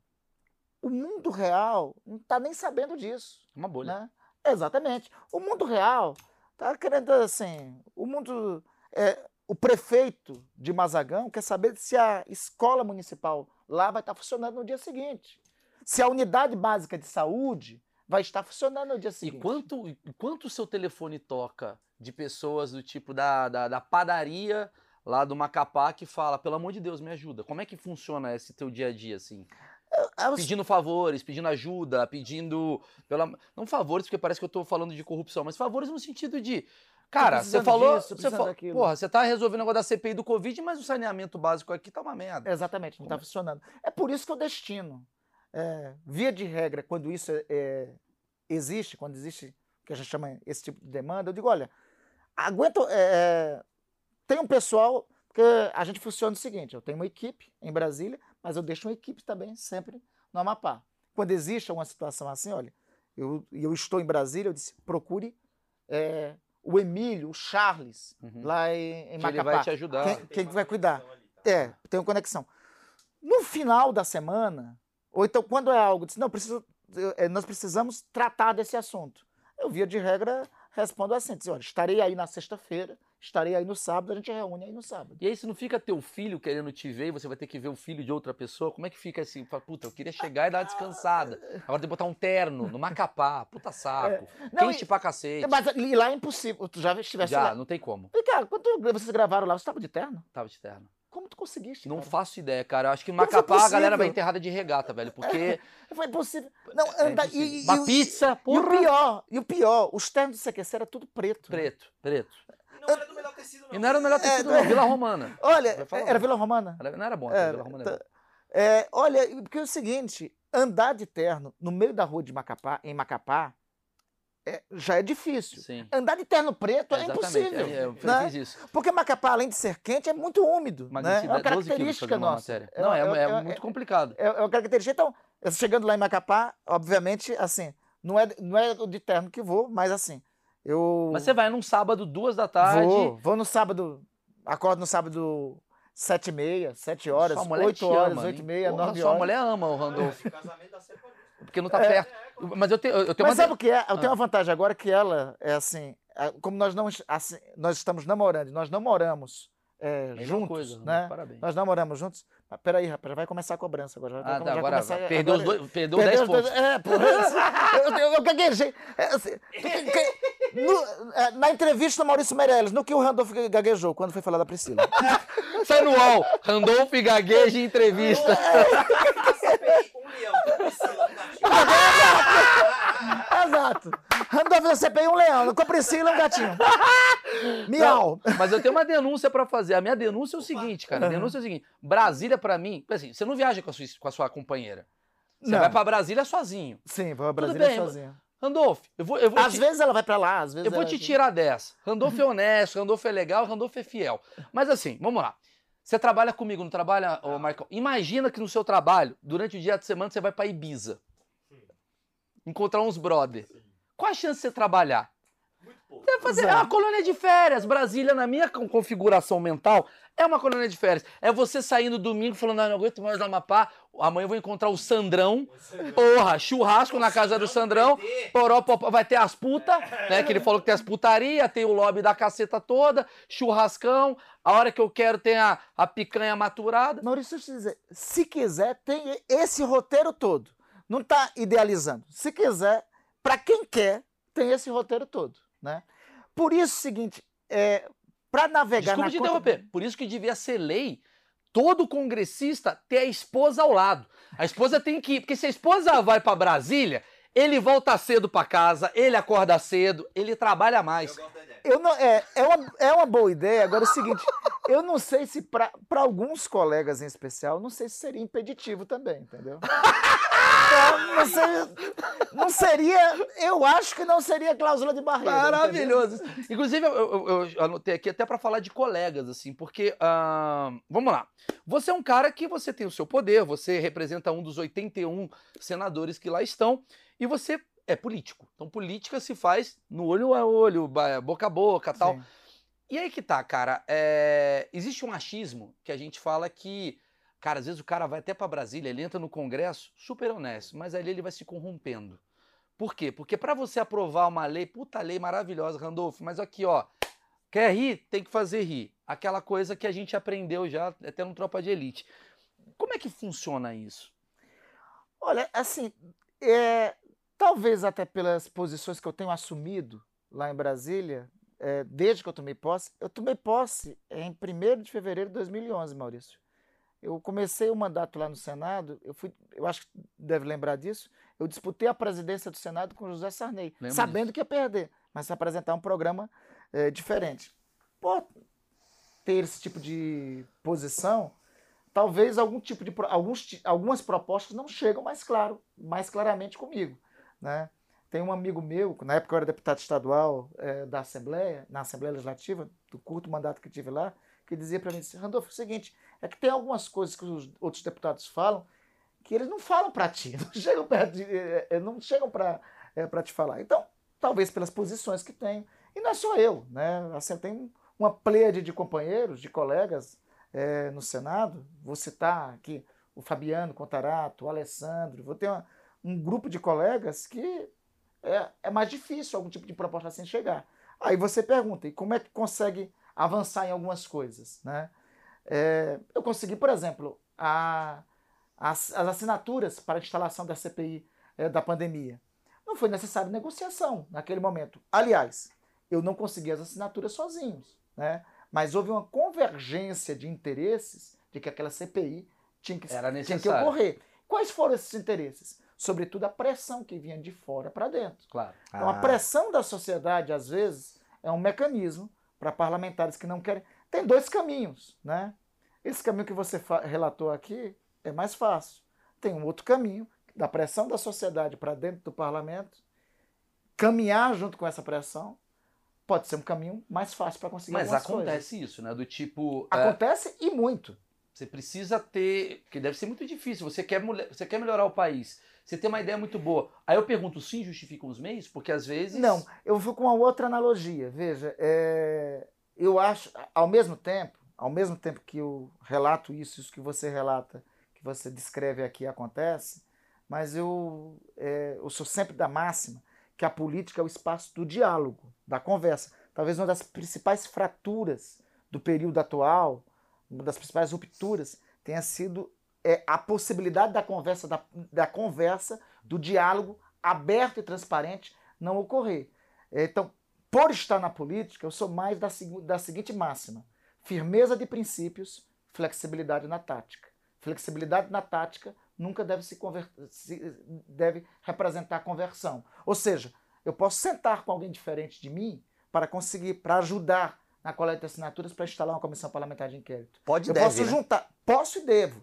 o mundo real não tá nem sabendo disso. Uma bolha. Né? Exatamente. O mundo real tá querendo assim, o mundo é, o prefeito de Mazagão quer saber se a escola municipal lá vai estar funcionando no dia seguinte. Se a unidade básica de saúde vai estar funcionando no dia seguinte. E quanto, quanto o seu telefone toca de pessoas do tipo da, da, da, padaria lá do Macapá que fala, pelo amor de Deus, me ajuda. Como é que funciona esse teu dia a dia, assim? Pedindo favores, pedindo ajuda, pedindo. Pela... Não favores, porque parece que eu estou falando de corrupção, mas favores no sentido de. Cara, você falou. Disso, você falou porra, você tá resolvendo o negócio da CPI do Covid, mas o saneamento básico aqui tá uma merda. Exatamente, não está funcionando. É por isso que eu destino é, via de regra, quando isso é, é, existe, quando existe o que a gente chama esse tipo de demanda, eu digo, olha, aguenta. É, é, tem um pessoal, porque a gente funciona o seguinte: eu tenho uma equipe em Brasília, mas eu deixo uma equipe também sempre no Amapá. Quando existe uma situação assim, olha, eu, eu estou em Brasília, eu disse, procure é, o Emílio, o Charles, uhum. lá em, em Macapá. Ele vai te ajudar. Quem, quem vai cuidar? Tá? É, tem uma conexão. No final da semana, ou então, quando é algo, diz, não, preciso, é, nós precisamos tratar desse assunto. Eu, via de regra, respondo assim: diz, olha, estarei aí na sexta-feira, estarei aí no sábado, a gente reúne aí no sábado. E aí, se não fica teu filho querendo te ver e você vai ter que ver o filho de outra pessoa, como é que fica assim? Fala, puta, eu queria chegar e dar uma descansada. Agora tem que botar um terno no macapá, puta saco. É. Não, quente e, pra cacete. Mas e lá é impossível. Tu já estivesse já, lá? não tem como. E, cara, quando vocês gravaram lá, você estava de terno? Tava de terno. Como tu conseguiste? Não cara? faço ideia, cara. Eu acho que em Macapá a galera vai enterrada de regata, velho. Porque. É, foi impossível. Não, é anda, e, Uma e, pizza, porra. E o pior, e o pior, os ternos do CQC era tudo preto. Preto, né? preto. E não era do melhor tecido, não. E não era do melhor tecido, é, não. Vila Romana. Olha, era Vila Romana? Não era bom, era, Vila Romana era tá. é, Olha, porque é o seguinte, andar de terno no meio da rua de Macapá, em Macapá, é, já é difícil. Sim. Andar de terno preto é, é impossível. É, eu né? fiz isso. Porque Macapá, além de ser quente, é muito úmido. Né? É uma característica nossa. É, não, é, é, muito complicado. É, uma característica. Então, chegando lá em Macapá, obviamente, assim, não é, não é de terno que vou, mas assim, eu... Mas você vai num sábado, duas da tarde... Vou, vou no sábado, acordo no sábado sete e meia, sete horas, oito horas, oito e meia, nove horas. Sua mulher ama o Randolph. casamento dá sempre porque não está é, perto. Mas eu tenho, eu tenho Mas uma... sabe o que é? Eu tenho ah. uma vantagem agora que ela é assim, é, como nós não assim, nós estamos namorando, nós não moramos é, juntos, coisa, né? Parabéns. Nós namoramos juntos. Mas peraí, rapaz, vai começar a cobrança agora. Ah, tá, agora começar, perdeu, agora, dois, perdeu, perdeu 10 pontos. É, porra, eu, eu, eu gaguejei. É, assim, No- é, na entrevista do Maurício Meirelles, no que o Randolph gaguejou quando foi falar da Priscila. Sai no UOL. Randolph gagueja em entrevista. leão, Priscila, gatinho. Exato. Randolph da CPI um leão, com a Priscila um gatinho. Miau. Mas eu tenho uma denúncia pra fazer. A minha denúncia é o seguinte, cara. A denúncia é o seguinte. Brasília, pra mim, assim, você não viaja com a sua, com a sua companheira. Você Não. vai pra Brasília sozinho. Sim, foi a Brasília bem, sozinha. Randolph, eu vou, eu vou Às te, vezes ela vai pra lá, às vezes eu vou te tirar dessa. Randolph é honesto, Randolph é legal, Randolph é fiel. Mas assim, vamos lá. Você trabalha comigo, não trabalha, ô Marcão? Imagina que no seu trabalho, durante o dia de semana, você vai pra Ibiza. Encontrar uns brother. Qual a chance de você trabalhar? Você vai fazer é uma colônia de férias. Brasília, na minha con- configuração mental, é uma colônia de férias. É você saindo domingo falando, ah, não aguento mais no Amapá, amanhã eu vou encontrar o Sandrão. Porra, churrasco na casa do Sandrão. Poró, vai ter as putas, né? Que ele falou que tem as putaria, tem o lobby da caceta toda, churrascão. A hora que eu quero tem a, a picanha maturada. Maurício, deixa eu te dizer, se quiser, tem esse roteiro todo. Não tá idealizando. Se quiser, pra quem quer, tem esse roteiro todo, né? Por isso, o seguinte, é, para navegar Desculpa na te conta- interromper. Por isso que devia ser lei todo congressista ter a esposa ao lado. A esposa tem que ir, porque se a esposa vai pra Brasília, ele volta cedo pra casa, ele acorda cedo, ele trabalha mais. Eu não, é, é, uma, é uma boa ideia. Agora é o seguinte, eu não sei se para alguns colegas em especial, não sei se seria impeditivo também, entendeu? Não, sei- não seria, eu acho que não seria cláusula de barreira. entendeu? Maravilhoso. Inclusive, eu, eu- eu- anotei aqui até pra falar de colegas, assim, porque. ah, vamos lá. Você é um cara que você tem o seu poder, você representa um dos 81 senadores que lá estão, e você é político. Então, política se faz no olho a olho, boca a boca tal. Sim. E aí que tá, cara. é, Existe um achismo que a gente fala que, cara, às vezes o cara vai até pra Brasília, ele entra no Congresso, super honesto, mas ali ele vai se corrompendo. Por quê? Porque pra você aprovar uma lei, puta lei maravilhosa, Randolfo, mas aqui, ó, quer rir? Tem que fazer rir. Aquela coisa que a gente aprendeu já até no Tropa de Elite. Como é que funciona isso? Olha, assim, é, talvez até pelas posições que eu tenho assumido lá em Brasília, é, desde que eu tomei posse, eu tomei posse em 1 de fevereiro de 2011, Maurício. Eu comecei o mandato lá no Senado, eu fui, eu acho que deve lembrar disso, eu disputei a presidência do Senado com José Sarney, Lembro sabendo que ia perder, mas se apresentar um programa é, diferente. Por ter esse tipo de posição, talvez algum tipo de alguns, algumas propostas não chegam mais claro, mais claramente comigo, né? Tem um amigo meu, na época eu era deputado estadual eh, da Assembleia, na Assembleia Legislativa, do curto mandato que tive lá, que dizia para mim, Randolfo, é o seguinte, é que tem algumas coisas que os outros deputados falam que eles não falam para ti, não chegam de, eh, eh, não chegam para para te falar. Então, talvez pelas posições que tenho, e não é só eu, né? Assim, tenho uma pleiade de companheiros, de colegas eh, no Senado, vou citar aqui o Fabiano Contarato, o Alessandro, vou ter uma- um grupo de colegas que é, é mais difícil algum tipo de proposta assim chegar. Aí você pergunta, e como é que consegue avançar em algumas coisas? Né? É, eu consegui, por exemplo, a- as, as assinaturas para a instalação da CPI é, da pandemia. Não foi necessário negociação naquele momento. Aliás, eu não consegui as assinaturas sozinhos, né? mas houve uma convergência de interesses de que aquela CPI tinha que, tinha que ocorrer. Quais foram esses interesses? Sobretudo a pressão que vinha de fora para dentro. Claro. Então, a Ah. pressão da sociedade, às vezes, é um mecanismo para parlamentares que não querem. Tem dois caminhos, né? Esse caminho que você relatou aqui é mais fácil. Tem um outro caminho, da pressão da sociedade para dentro do parlamento, caminhar junto com essa pressão, pode ser um caminho mais fácil para conseguir Mas acontece coisas. isso, né? Do tipo. é, Acontece e muito. Você precisa ter. Porque deve ser muito difícil. Você quer, você quer melhorar o país. Você tem uma ideia muito boa. Aí eu pergunto, fins justificam os meios? Porque às vezes. Não, eu vou com uma outra analogia. Veja, é, eu acho, ao mesmo tempo, ao mesmo tempo que eu relato isso, isso que você relata, que você descreve aqui acontece, mas eu, é, eu sou sempre da máxima que a política é o espaço do diálogo, da conversa. Talvez uma das principais fraturas do período atual, uma das principais rupturas, tenha sido é, a possibilidade da conversa, da, da conversa, do diálogo aberto e transparente não ocorrer. Então, por estar na política, eu sou mais da, da seguinte máxima: firmeza de princípios, flexibilidade na tática. Flexibilidade na tática nunca deve se, se deve representar conversão. Ou seja, eu posso sentar com alguém diferente de mim para conseguir, para ajudar na coleta de assinaturas para instalar uma comissão parlamentar de inquérito. Pode eu deve, posso né? juntar, posso e devo.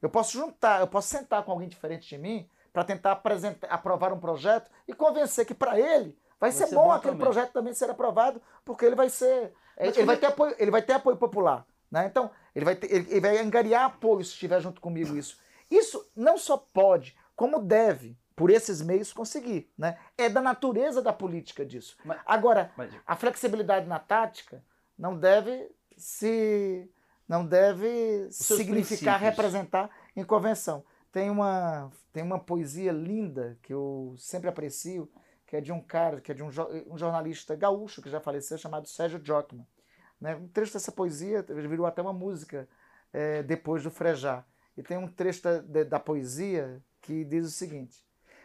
Eu posso juntar, eu posso sentar com alguém diferente de mim para tentar apresentar, aprovar um projeto e convencer que para ele vai, vai ser, ser, bom, bom aquele também. projeto também ser aprovado, porque ele vai ser, Mas ele vai ter apoio, ele vai ter apoio popular, né? Então ele vai ter, ele, ele vai angariar apoio se estiver junto comigo isso. Isso não só pode, como deve por esses meios conseguir. Né? É da natureza da política disso. Mas, Agora, mas... a flexibilidade na tática não deve se não deve significar representar em convenção. Tem uma, tem uma poesia linda que eu sempre aprecio, que é de um cara, que é de um, um jornalista gaúcho que já faleceu, chamado Sérgio Jockman. Né? Um trecho dessa poesia virou até uma música é, depois do Frejá. E tem um trecho da, da poesia que diz o seguinte: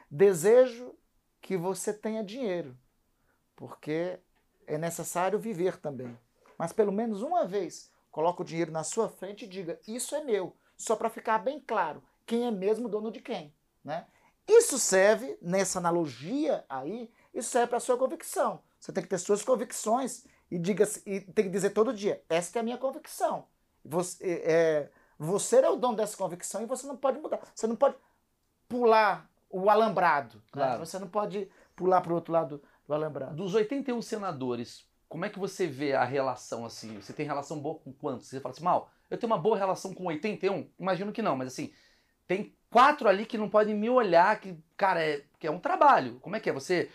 Desejo que você tenha dinheiro, porque é necessário viver também. Mas pelo menos uma vez, coloque o dinheiro na sua frente e diga: Isso é meu, só para ficar bem claro quem é mesmo dono de quem. Né? Isso serve, nessa analogia aí, isso serve para a sua convicção. Você tem que ter suas convicções e, diga, e tem que dizer todo dia: Esta é a minha convicção. Você, é, você é o dono dessa convicção e você não pode mudar. Você não pode pular o alambrado. Né? Claro. Né? Você não pode pular para o outro lado do alambrado. Dos 81 senadores, como é que você vê a relação assim? Você tem relação boa com quantos? Você fala assim, mal, eu tenho uma boa relação com 81? Imagino que não, mas assim, tem quatro ali que não podem me olhar, que, cara, é, que é um trabalho. Como é que é? Você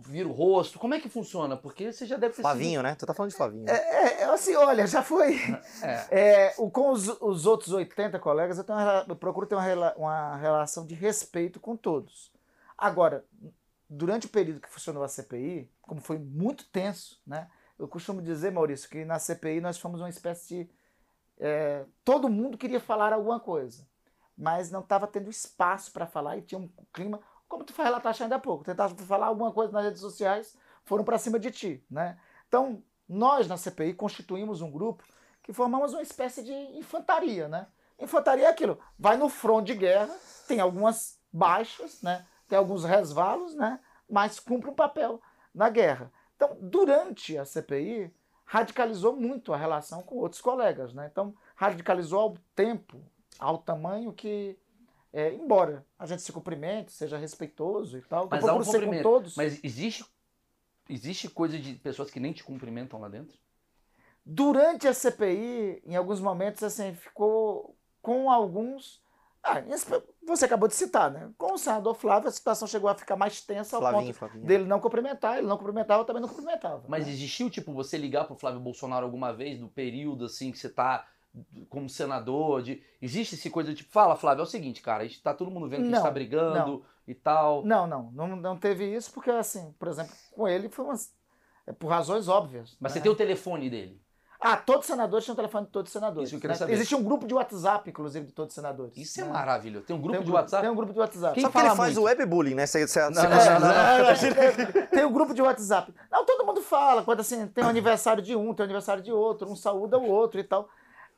vira o rosto? Como é que funciona? Porque você já deve ter Flavinho, sido... né? Tu tá falando de Flavinho. É, é assim, olha, já foi. É. É, o, com os, os, outros 80 colegas, eu, tenho uma, eu procuro ter uma, uma relação de respeito com todos. Agora, durante o período que funcionou a CPI, como foi muito tenso, né? Eu costumo dizer, Maurício, que na CPI nós fomos uma espécie de. É, todo mundo queria falar alguma coisa, mas não estava tendo espaço para falar e tinha um clima como tu foi relatar ainda há pouco, tentaram falar alguma coisa nas redes sociais, foram para cima de ti, né? Então, nós na CPI constituímos um grupo que formamos uma espécie de infantaria, né? Infantaria é aquilo, vai no front de guerra, tem algumas baixas, né? Tem alguns resvalos, né? Mas cumpre um papel na guerra. Então, durante a CPI, radicalizou muito a relação com outros colegas, né? Então, radicalizou ao tempo, ao tamanho que é, embora a gente se cumprimente, seja respeitoso e tal, mas há um ser com todos. Mas existe, existe coisa de pessoas que nem te cumprimentam lá dentro? Durante a CPI, em alguns momentos, assim, ficou com alguns. Ah, você acabou de citar, né? Com o senador Flávio, a situação chegou a ficar mais tensa ao Flavinho, ponto Flavinho. dele não cumprimentar, ele não cumprimentava, eu também não cumprimentava. Mas né? existiu, tipo, você ligar pro Flávio Bolsonaro alguma vez, do período, assim, que você tá como senador, de existe esse coisa de tipo, fala Flávio, é o seguinte, cara, a gente tá todo mundo vendo que não, a gente tá brigando não. e tal. Não, não, não, não teve isso porque assim, por exemplo, com ele foi umas é por razões óbvias. Mas né? você tem o telefone dele? Ah, todos os senadores tinham o telefone de todos os senadores. Isso eu queria né? saber. Existe um grupo de WhatsApp, inclusive, de todos os senadores. Isso é né? é maravilhoso. Tem um grupo tem um de WhatsApp? Tem um grupo de WhatsApp. Quem Só que ele faz muito? o webbullying, né? Você, você, não, não, não, não, Tem um grupo de WhatsApp. Não, todo mundo fala. Quando assim, tem o um aniversário de um, tem o um aniversário de outro, um saúda o outro e tal.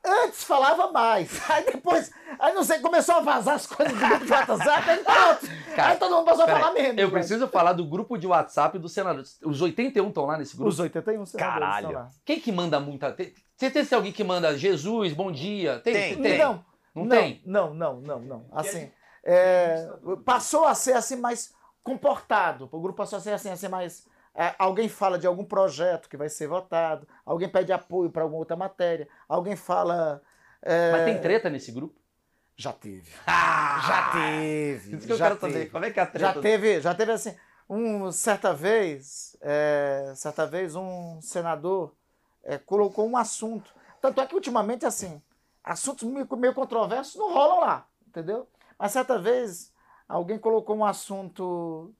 Antes falava mais. Aí depois, aí não sei, começou a vazar as coisas do grupo de WhatsApp, aí pronto. Cara, aí todo mundo passou a falar menos. Eu mas... preciso falar do grupo de WhatsApp do senador. Os 81 estão lá nesse grupo? Os 81 senadores Caralho. estão lá. Quem que manda muita... Você tem alguém que manda Jesus, bom dia? Tem, tem. tem. Não, não, não, tem? Não, não, não, não. Assim, é, passou a ser assim mais comportado. O grupo passou a ser assim, a ser mais alguém fala de algum projeto que vai ser votado, alguém pede apoio para alguma outra matéria, alguém fala. É... Mas tem treta nesse grupo? Já teve. Ah! Já teve. Isso que eu quero teve. saber. Como é que é a treta? Já teve, já teve assim. Um, certa vez, é, certa vez, um senador é, colocou um assunto. Tanto é que ultimamente, assim, assuntos meio, meio controversos não rolam lá, entendeu? Mas certa vez, alguém colocou um assunto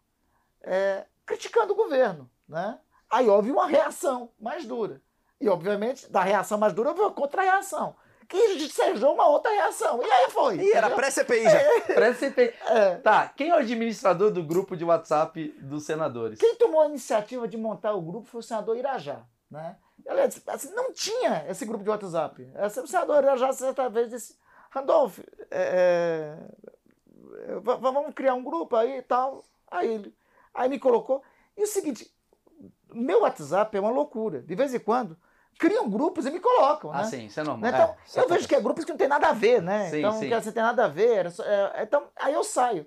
é, criticando o governo. Né? Aí houve uma reação mais dura. E, obviamente, da reação mais dura houve uma contra-reação. que ensejou uma outra reação. E aí foi. Ih, era pré-CPI já. Você tem- É. Tá, quem é o administrador do grupo de WhatsApp dos senadores? Quem tomou a iniciativa de montar o grupo foi o senador Irajá. Né? Aliás, assim, não tinha esse grupo de WhatsApp. Esse- O senador Irajá, certa vez, disse: Randolph, é, é, vamos criar um grupo aí e tal. Aí, ele, aí me colocou. E o seguinte: meu WhatsApp é uma loucura. De vez em quando, criam grupos e me colocam. Ah, né? sim, isso é normal. Né? Então, É, eu vejo que é grupos que não tem nada a ver, né? Sim, então, sim. que assim, tem nada a ver. só- é, então, aí eu saio.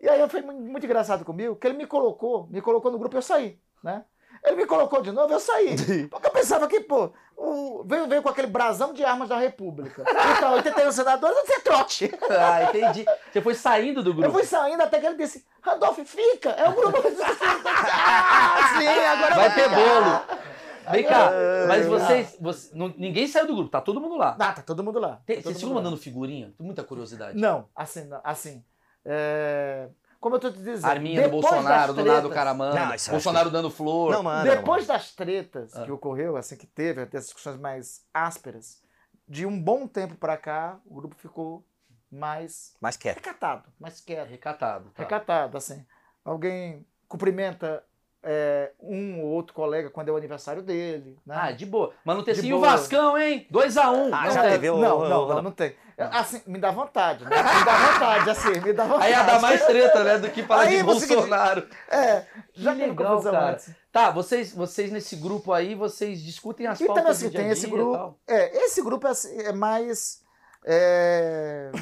E aí foi mu- muito engraçado comigo, que ele me colocou, me colocou no grupo e eu saí, né? Ele me colocou de novo, eu saí. Porque eu pensava que, pô, o- veio, veio com aquele brasão de armas da República. Então, 81 senadores, você é trote. Ah, entendi. Você foi saindo do Eu grupo. fui saindo até que ele disse, Randolph, fica, é o grupo. ah, sim, agora Vai vai ter bolo. Vem cá, mas vocês. você- não- ninguém saiu do grupo, tá todo mundo lá. Ah, tá todo mundo lá. Tem- Tá todo vocês ficam mandando figurinha? Muita curiosidade. Não, assim, não, assim. é, Como eu tô te dizendo. Arminha do depois Bolsonaro, das do nada o tretas- cara manda. Não, Bolsonaro dando flor. Não, mano. Depois das tretas Ah. que ocorreu, assim, que teve, até as discussões mais ásperas, de um bom tempo pra cá, o grupo ficou mais Mas quer. recatado, mais quieto. Recatado. Tá. Recatado, assim. Alguém cumprimenta é, um ou outro colega quando é o aniversário dele, né? Ah, de boa. Mas não tem assim, o. Vascão, hein? 2x1. Ah, não já teve o- não, não, o- não, não tem. Assim, me dá vontade, né? Me dá vontade, assim, me dá vontade. Aí ia dar mais treta, né? Do que falar Aí de Bolsonaro. É, já Que legal, cara. antes. Tá, vocês, vocês nesse grupo aí, vocês discutem as Então, pautas assim, do dia tem esse grupo. É, esse grupo é, assim, é mais. é,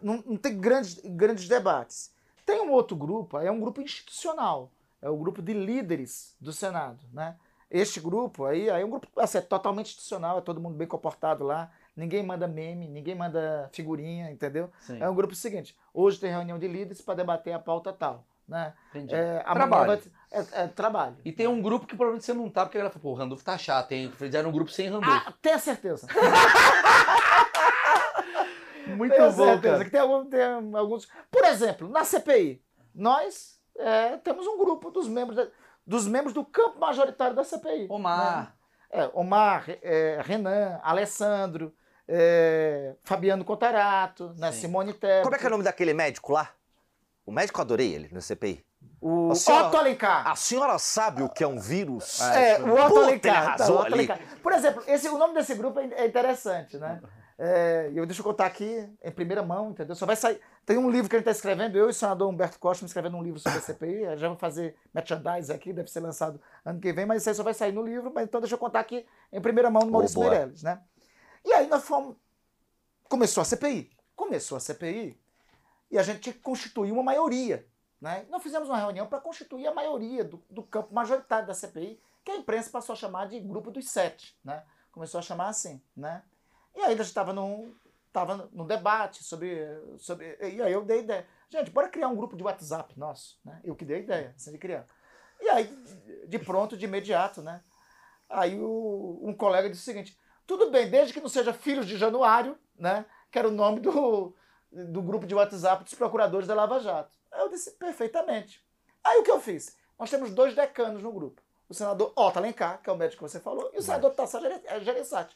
não, não tem grandes, grandes debates. Tem um outro grupo, aí é um grupo institucional. É o grupo de líderes do Senado. Né? Este grupo aí, aí é um grupo assim, é totalmente institucional, é todo mundo bem comportado lá. Ninguém manda meme, ninguém manda figurinha, entendeu? Sim, É um grupo seguinte: hoje tem reunião de líderes para debater a pauta tal. Né? entendi. É, Trabalho. vai é, é trabalho. E tem um grupo que provavelmente você não tá, porque a galera fala, pô, o Randolph tá chato, hein? Fizeram um grupo sem Randolph. Ah, tenha certeza. Muito Tenho bom, certeza cara. que tem, algum- tem alguns. Por exemplo, na CPI, nós é, temos um grupo dos membros, da- dos membros do campo majoritário da CPI. Omar. né? É, Omar, é, Renan, Alessandro, é, Fabiano Contarato, né, Sim. Simone Tebet. Como é que é o nome daquele médico lá? O médico eu adorei ele na CPI. O A senhora- Otto Alencar. A senhora sabe o que é um vírus? É, o Otto Alencar. tá, o Otto. Alencar. Por exemplo, esse, o nome desse grupo é é interessante, né? É, eu deixa eu contar aqui em primeira mão, entendeu? Só vai sair. Tem um livro que a gente está escrevendo, eu e o senador Humberto Costa escrevendo um livro sobre a CPI. aí Já vamos fazer merchandise aqui, deve ser lançado ano que vem, mas isso aí só vai sair no livro. Mas então deixa eu contar aqui em primeira mão do Oh, Maurício boa. Meirelles, né? E aí nós fomos. Começou a CPI. Começou a CPI e a gente constituir uma maioria. Né? Nós fizemos uma reunião para constituir a maioria do, do campo majoritário da CPI, que a imprensa passou a chamar de grupo dos sete. Né? Começou a chamar assim. Né? E aí a gente estava num, tava num debate sobre, sobre. E aí eu dei ideia. Gente, bora criar um grupo de WhatsApp nosso. Né? Eu que dei a ideia, assim, de criar. E aí, de pronto, de imediato, né? Aí o- um colega disse o seguinte: tudo bem, desde que não seja Filhos de Januário, né? Que era o nome do, do grupo de WhatsApp dos procuradores da Lava Jato. Aí eu disse, perfeitamente. Aí o que eu fiz? Nós temos dois decanos no grupo. O senador Otto Alencar, que é o médico que você falou, e o senador Tasso Gere- eh.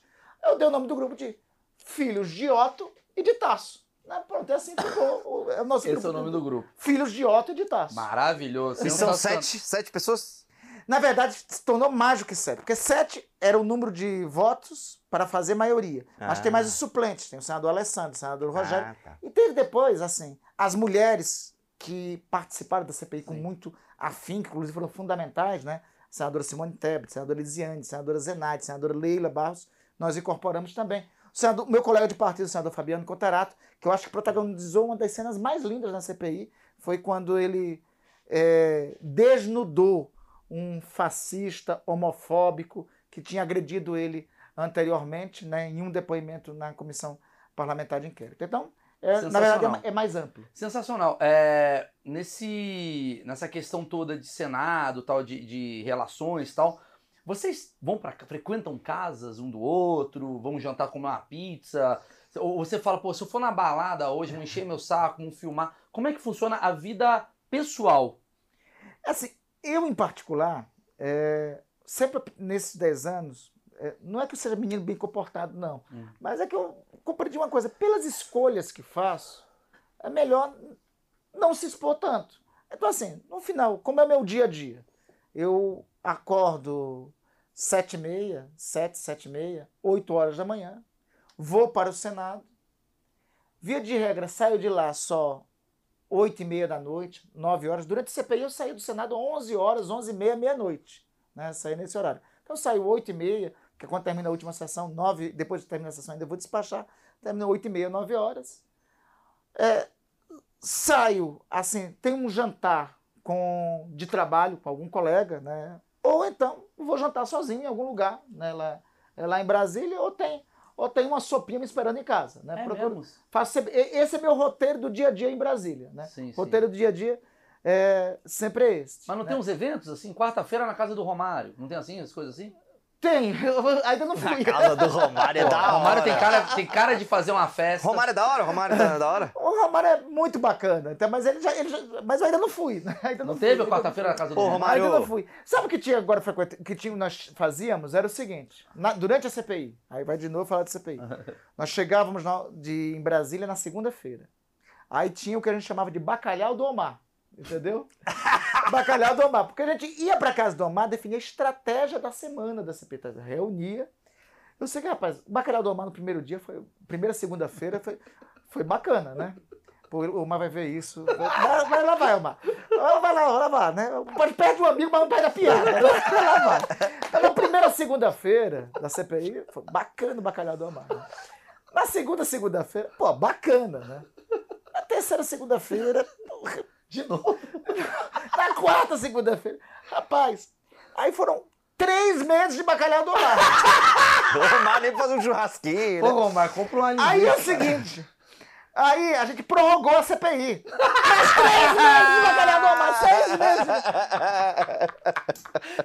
Eu dei o nome do grupo de Filhos de Otto e de Tasso. Né? Pronto, é assim ficou o, é o nosso Esse grupo. é o nome do grupo. Filhos de Otto e de Tasso. Maravilhoso. E são sete, sete pessoas? Na verdade, se tornou mais do que sete, porque sete era o número de votos para fazer maioria. Mas Ah. tem mais os suplentes, tem o senador Alessandro, o senador Rogério. Ah, tá. E teve depois, assim, as mulheres que participaram da CPI com Sim. muito afim, que inclusive foram fundamentais, né? Senadora Simone Tebet, senadora Elisiane, senadora Zenaide, senadora Leila Barros, nós incorporamos também. O senador, meu colega de partido, o senador Fabiano Contarato, que eu acho que protagonizou uma das cenas mais lindas na CPI, foi quando ele é, desnudou um fascista homofóbico que tinha agredido ele anteriormente, né, em um depoimento na comissão parlamentar de inquérito. Então, é, na verdade, é é mais amplo. Sensacional. É, nesse, nessa questão toda de Senado, tal, de, de relações tal, vocês vão para frequentam casas um do outro, vão jantar comer uma pizza? Ou você fala, pô, se eu for na balada hoje, vão encher meu saco, vão filmar. Como é que funciona a vida pessoal? Assim, eu em particular, é, sempre nesses 10 anos, é, não é que eu seja menino bem comportado, não. Hum. Mas é que eu compreendi uma coisa: pelas escolhas que faço, é melhor não se expor tanto. Então, assim, no final, como é meu dia a dia, eu acordo sete e meia, sete, sete e meia, oito horas da manhã, vou para o Senado, via de regra, saio de lá só oito e meia da noite, nove horas. Durante o CPI eu saí do Senado onze horas, onze e meia, meia-noite, né? Saí nesse horário. Então eu saio oito e meia, que quando termina a última sessão, nove, depois de terminar a sessão ainda vou despachar, termina oito e meia, nove horas. É, saio, assim, tem um jantar com, de trabalho com algum colega, né? Ou então vou jantar sozinho em algum lugar, né? Lá, é lá em Brasília, ou tem, ou tem uma sopinha me esperando em casa, né? É Procuro- faço esse é meu roteiro do dia a dia em Brasília, né? Sim, sim. roteiro do dia a dia é sempre é esse. Mas não né? tem uns eventos assim? Quarta-feira na casa do Romário. Não tem assim, as coisas assim? Tem, eu ainda não fui. Na casa do Romário é da hora. o Romário tem cara, tem cara de fazer uma festa. Romário é da hora? Romário tá da hora? O Romário é muito bacana, até, mas, ele já, ele já- mas eu ainda não fui. né? Ainda Não fui, teve a quarta-feira na casa do Pô, Romário? Romário- Ainda não fui. Sabe o que tinha agora frequente, que tinha, nós fazíamos? Era o seguinte: na- durante a CPI, aí vai de novo falar de CPI. nós chegávamos na- de, em Brasília na segunda-feira. Aí tinha o que a gente chamava de bacalhau do Omar. Entendeu? bacalhau do Omar. Porque a gente ia para casa do Omar definir a estratégia da semana da CPI. Tá? Reunia. Eu sei que, rapaz, bacalhau do Omar no primeiro dia, foi, primeira segunda-feira, foi, foi bacana, né? Pô, o Omar vai ver isso. Vai, vai lá, vai, Omar. Vai lá, vai lá, né? Pode perder um amigo, mas não perde a piada. Né? Vai lá, vai. Então, na primeira segunda-feira da CPI, foi bacana o bacalhau do Omar. né? Na segunda segunda-feira, pô, bacana, né? Na terceira segunda-feira, porra, De novo. na quarta segunda-feira, rapaz, aí foram três meses de bacalhau do. O Romário nem faz um churrasquinho, Ô, né? Compra uma linguiça. Aí é o seguinte. Aí a gente prorrogou a CPI. Mais três meses bacalhau do Omar, seis meses.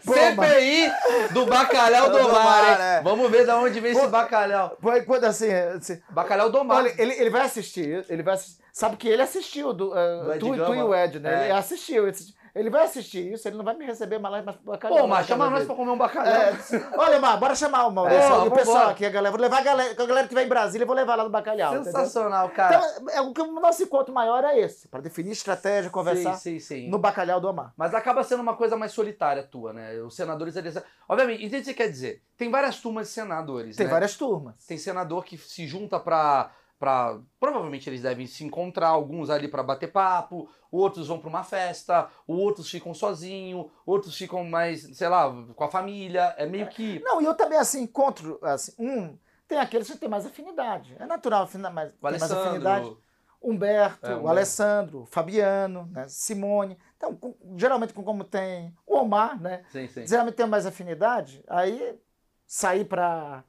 Pô, CPI do bacalhau do Omar, hein? é. Vamos ver de onde vem esse Pô. bacalhau. Foi quando assim, assim Bacalhau do Omar. olha, ele, ele vai assistir, ele vai assistir. Sabe que ele assistiu do, uh, Do tu, tu e o Ed, né? É. Ele assistiu, ele assistiu. Ele vai assistir isso, ele não vai me receber mais lá pro bacalhau. Pô, Omar, na chama nós dele. pra comer um bacalhau. É, olha, Mar, bora chamar o Maurício É, e o pessoal aqui, a galera. Vou levar a galera, a galera estiver em Brasília, eu vou levar lá no bacalhau. entendeu? Sensacional, cara. Então, é, o que o nosso encontro maior é esse, para definir estratégia, conversar Sim, sim, sim. no bacalhau do Omar. Mas acaba sendo uma coisa mais solitária tua, né? Os senadores, eles... Obviamente, entende o que você quer dizer? Tem várias turmas de senadores, Tem né? várias turmas. Tem senador que se junta pra, pra. Provavelmente eles devem se encontrar, alguns ali pra bater papo, outros vão pra uma festa, outros ficam sozinhos, outros ficam mais, sei lá, com a família. É meio que. Não, e eu também, assim, encontro, assim, um, tem aqueles que têm mais afinidade. É natural, mais, O tem mais afinidade. Humberto, É, o. Alessandro, o Fabiano, né, Simone. Então, com- geralmente, com como tem o Omar, né? Sim, sim. geralmente tem mais afinidade, aí sair para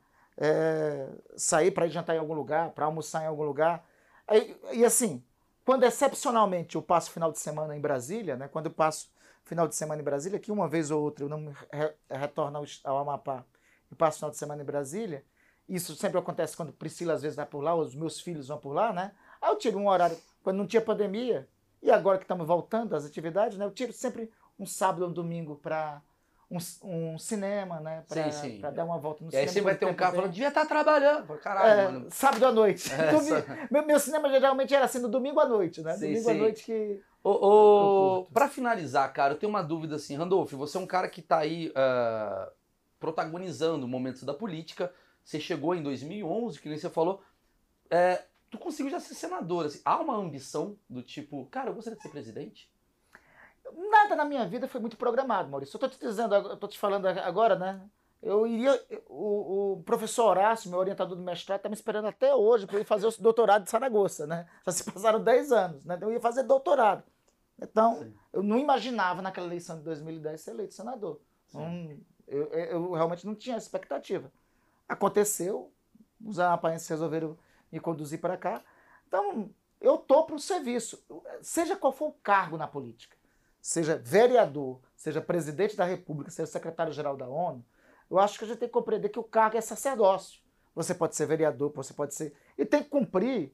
sair para jantar em algum lugar, para almoçar em algum lugar. Aí, e assim, quando excepcionalmente eu passo final de semana em Brasília, né, quando eu passo final de semana em Brasília, que uma vez ou outra eu não re- retorno ao, ao Amapá e passo final de semana em Brasília, isso sempre acontece quando Priscila às vezes vai por lá, os meus filhos vão por lá, né? Aí eu tiro um horário, quando não tinha pandemia, e agora que estamos voltando às atividades, né, eu tiro sempre um sábado ou um domingo para um, um cinema, né? Para Sim, sim. dar uma volta no E aí cinema. você vai ter um cara falando, devia estar trabalhando. Eu falo, Caralho, É, mano. sábado à noite. É, meu, meu cinema geralmente era assim, no domingo à noite, né? Sim, domingo à noite que. Ô, ô, pra finalizar, cara, eu tenho uma dúvida assim, Randolph, você é um cara que tá aí ah, protagonizando momentos da política, você chegou em 2011, que nem você falou, é, tu conseguiu já ser senador, assim, há uma ambição do tipo, cara, eu gostaria de ser presidente? Nada na minha vida foi muito programado, Maurício. Eu tô te dizendo, eu tô te falando agora, né? Eu iria. O, o professor Horácio, meu orientador do mestrado, tá me esperando até hoje para eu ir fazer o doutorado de Saragoça, né? Já se passaram 10 anos, né? Eu ia fazer doutorado. Então, Sim. eu não imaginava naquela eleição de 2010 ser eleito senador. Não- eu, eu- realmente não tinha essa expectativa. Aconteceu, os amapaenses resolveram me conduzir para cá. Então, eu tô para o serviço, seja qual for o cargo na política, seja vereador, seja presidente da República, seja secretário-geral da ONU, eu acho que a gente tem que compreender que o cargo é sacerdócio. Você pode ser vereador, você pode ser. E tem que cumprir,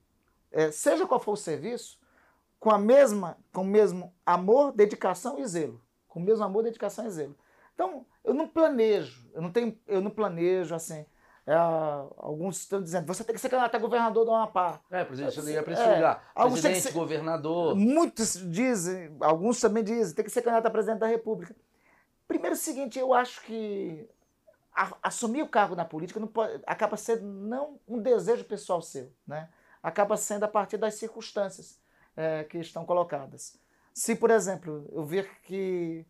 eh, seja qual for o serviço, com a mesma, com o mesmo amor, dedicação e zelo. Com o mesmo amor, dedicação e zelo. Então, eu não planejo, eu não tenho, eu não planejo assim. É, alguns estão dizendo, você tem que ser candidato a governador do Amapá. É, presidente, você ia para esse É, lugar. alguns tem que Presidente, ser- governador. Muitos dizem, alguns também dizem, tem que ser candidato a presidente da República. Primeiro, é o seguinte, eu acho que a- assumir o cargo na política não pode, acaba sendo não um desejo pessoal seu, né? Acaba sendo a partir das circunstâncias eh, que estão colocadas. Se, por exemplo, eu ver que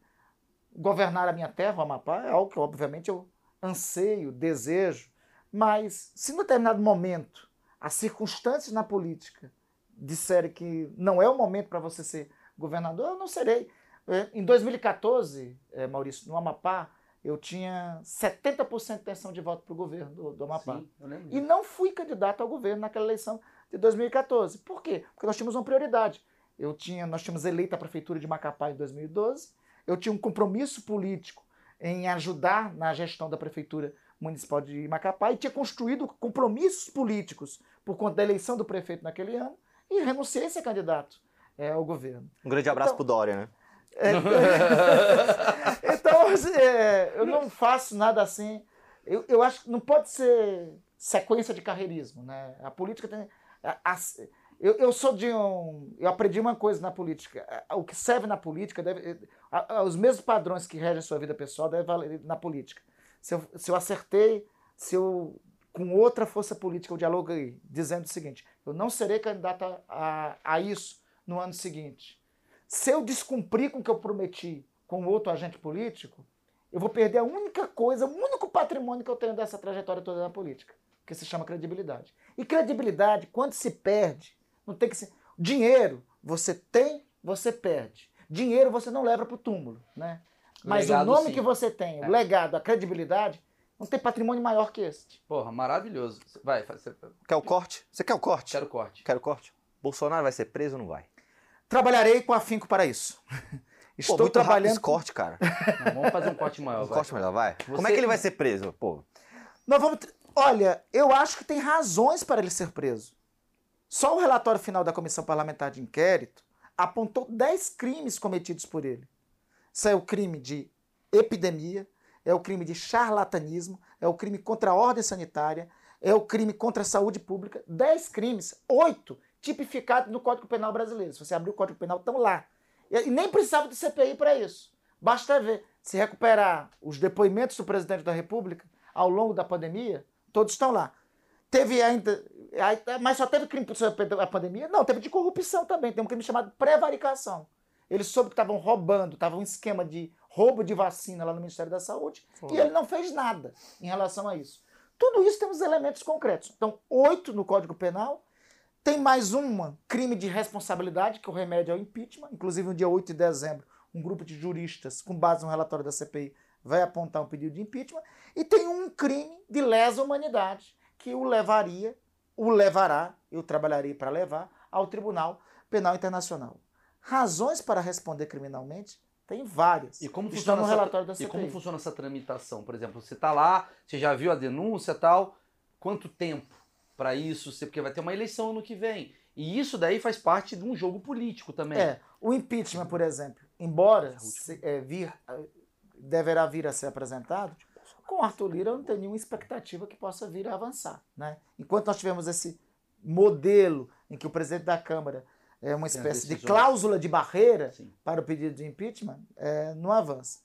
governar a minha terra, o Amapá, é algo que, obviamente, eu anseio, desejo, mas se em determinado momento as circunstâncias na política disserem que não é o momento para você ser governador, eu não serei. Eh, Em 2014, eh, Maurício, no Amapá, eu tinha 70% de intenção de voto para o governo do, do Amapá. Sim, eu lembro E não fui candidato ao governo naquela eleição de 2014. Por quê? Porque nós tínhamos uma prioridade. Eu tinha, nós tínhamos eleito a prefeitura de Macapá em 2012. Eu tinha um compromisso político em ajudar na gestão da prefeitura municipal de Macapá e tinha construído compromissos políticos por conta da eleição do prefeito naquele ano e renunciei a ser candidato eh, ao governo. Um grande abraço Então- pro Dória, né? Então, assim, é, eu não faço nada assim. Eu, eu acho que não pode ser sequência de carreirismo, né? A política tem. a- a- eu, eu sou de um. Eu aprendi uma coisa na política. O que serve na política deve. a- Os mesmos padrões que regem a sua vida pessoal devem valer na política. Se eu, se eu acertei, se eu. Com outra força política eu dialoguei, dizendo o seguinte: eu não serei candidato a, a, a isso no ano seguinte. Se eu descumprir com o que eu prometi com outro agente político, eu vou perder a única coisa, o único patrimônio que eu tenho dessa trajetória toda na política, que se chama credibilidade. E credibilidade, quando se perde, não tem que ser. Dinheiro, você tem, você perde. Dinheiro você não leva para o túmulo, né? O Mas legado, o nome sim. que você tem, o É. legado, a credibilidade, não tem patrimônio maior que este. Porra, maravilhoso. Vai, faz- Quer o corte? Você quer o corte? quero corte. Quero o corte. Bolsonaro vai ser preso ou não vai? Trabalharei com afinco para isso. Pô, Estou muito rápido trabalhando. esse corte, cara. Não, vamos fazer um corte maior. Um vai. corte melhor, vai. Como é Você- que ele vai ser preso? Pô, Nós vamos. Olha, eu acho que tem razões para ele ser preso. Só o relatório final da Comissão Parlamentar de Inquérito apontou 10 crimes cometidos por ele. Isso é o crime de epidemia, é o crime de charlatanismo, é o crime contra a ordem sanitária, é o crime contra a saúde pública. 10 crimes, oito tipificados no Código Penal brasileiro. Se você abrir o Código Penal, estão lá. E nem precisava de CPI para isso. Basta ver. Se recuperar os depoimentos do presidente da República ao longo da pandemia, todos estão lá. Teve ainda. Mas só teve crime sobre a pandemia? Não, teve de corrupção também. Tem um crime chamado prevaricação. Eles soube que estavam roubando, estava um esquema de roubo de vacina lá no Ministério da Saúde e ele não fez nada em relação a isso. Tudo isso temos elementos concretos. Então, oito no Código Penal. Tem mais uma, crime de responsabilidade, que o remédio é o impeachment. Inclusive, no dia 8 de dezembro, um grupo de juristas, com base no relatório da CPI, vai apontar um pedido de impeachment. E tem um crime de lesa humanidade, que o levaria, o levará, eu trabalharei para levar, ao Tribunal Penal Internacional. Razões para responder criminalmente? Tem várias. E como Estão funciona no essa, relatório da E CPI. como funciona essa tramitação? Por exemplo, você tá lá, você já viu a denúncia e tal. Quanto tempo para isso? Porque vai ter uma eleição ano que vem. E isso daí faz parte de um jogo político também. É, o impeachment, por exemplo, embora Essa última. se- é, vir, eh, deverá vir a ser apresentado, com Arthur Lira eu não tenho nenhuma expectativa que possa vir a avançar. Né? Enquanto nós tivermos esse modelo em que o presidente da Câmara é uma espécie de cláusula de barreira Sim. para o pedido de impeachment, é, não avança.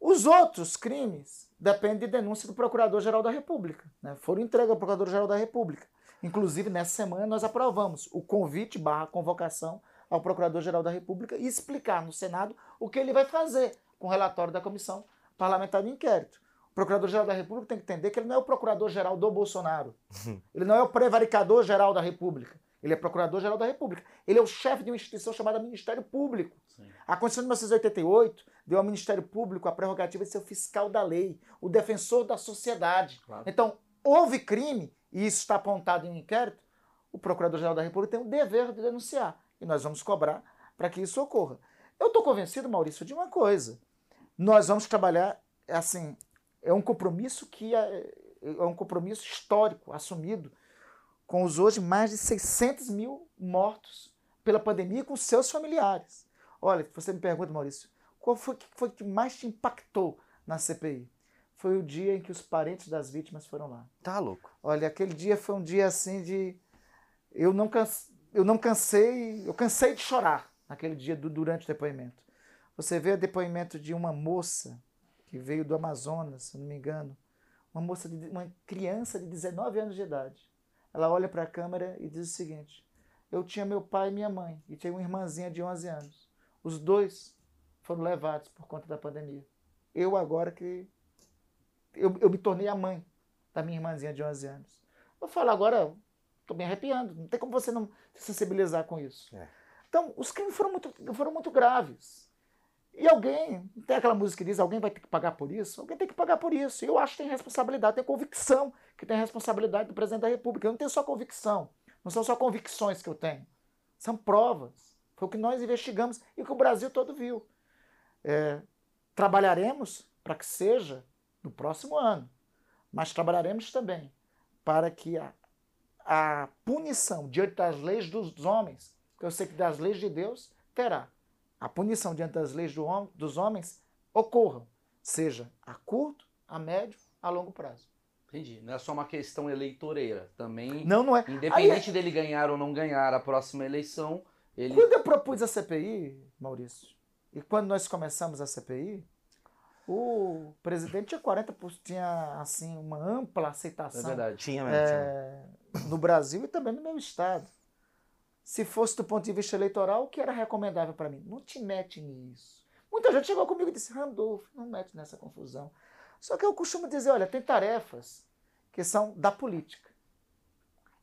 Os outros crimes dependem de denúncia do Procurador-Geral da República. Né? Foram entregues ao Procurador-Geral da República. Inclusive, nessa semana, nós aprovamos o convite barra convocação ao Procurador-Geral da República e explicar no Senado o que ele vai fazer com o relatório da Comissão Parlamentar de Inquérito. O Procurador-Geral da República tem que entender que ele não é o Procurador-Geral do Bolsonaro. Ele não é o Prevaricador-Geral da República. Ele é Procurador-Geral da República. Ele é o chefe de uma instituição chamada Ministério Público. Sim. A Constituição de 1988 deu ao Ministério Público a prerrogativa de ser o fiscal da lei, o defensor da sociedade. Claro. Então, houve crime, e isso está apontado em um inquérito, o Procurador-Geral da República tem o dever de denunciar. E nós vamos cobrar para que isso ocorra. Eu estou convencido, Maurício, de uma coisa. Nós vamos trabalhar, assim, é um compromisso que é, é um compromisso histórico, assumido, com os hoje mais de 600 mil mortos pela pandemia com seus familiares. Olha, você me pergunta, Maurício, qual foi que foi que mais te impactou na CPI. Foi o dia em que os parentes das vítimas foram lá. Tá louco. Olha, aquele dia foi um dia assim de. Eu não, canse... eu não cansei. Eu cansei de chorar naquele dia do... durante o depoimento. Você vê o depoimento de uma moça que veio do Amazonas, se não me engano. Uma moça, de... uma criança de 19 anos de idade. Ela olha para a câmera e diz o seguinte: Eu tinha meu pai e minha mãe, e tinha uma irmãzinha de 11 anos. Os dois foram levados por conta da pandemia. Eu agora que eu, eu me tornei a mãe da minha irmãzinha de 11 anos. Eu falo agora, estou me arrepiando, não tem como você não se sensibilizar com isso. É. Então, os crimes foram muito, foram muito graves. E alguém, tem aquela música que diz, alguém vai ter que pagar por isso? Alguém tem que pagar por isso. E eu acho que tem responsabilidade, tem convicção que tem responsabilidade do presidente da República. Eu não tenho só convicção, não são só convicções que eu tenho, são provas. Foi o que nós investigamos e que o Brasil todo viu. É, trabalharemos para que seja no próximo ano, mas trabalharemos também para que a, a punição diante das leis dos homens, que eu sei que das leis de Deus terá, a punição diante das leis do, dos homens ocorram, seja a curto, a médio, a longo prazo. Entendi. Não é só uma questão eleitoreira. Também, não, não é. independente Aí, dele ganhar ou não ganhar a próxima eleição, ele... Quando eu propus a CPI, Maurício, e quando nós começamos a CPI, o presidente tinha 40%, tinha assim, uma ampla aceitação. É verdade, tinha mesmo. É, no Brasil e também no meu estado. Se fosse do ponto de vista eleitoral, o que era recomendável para mim? Não te mete nisso. Muita gente chegou comigo e disse, Randolfo, não mete nessa confusão. Só que eu costumo dizer, olha, tem tarefas que são da política.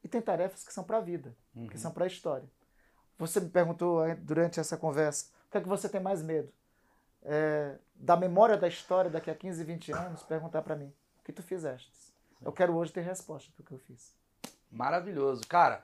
E tem tarefas que são para a vida, uhum. que são para a história. Você me perguntou durante essa conversa, o que é que você tem mais medo? É, da memória da história daqui a 15, 20 anos, perguntar para mim, o que tu fizeste? Eu quero hoje ter resposta do que eu fiz. Maravilhoso. Cara,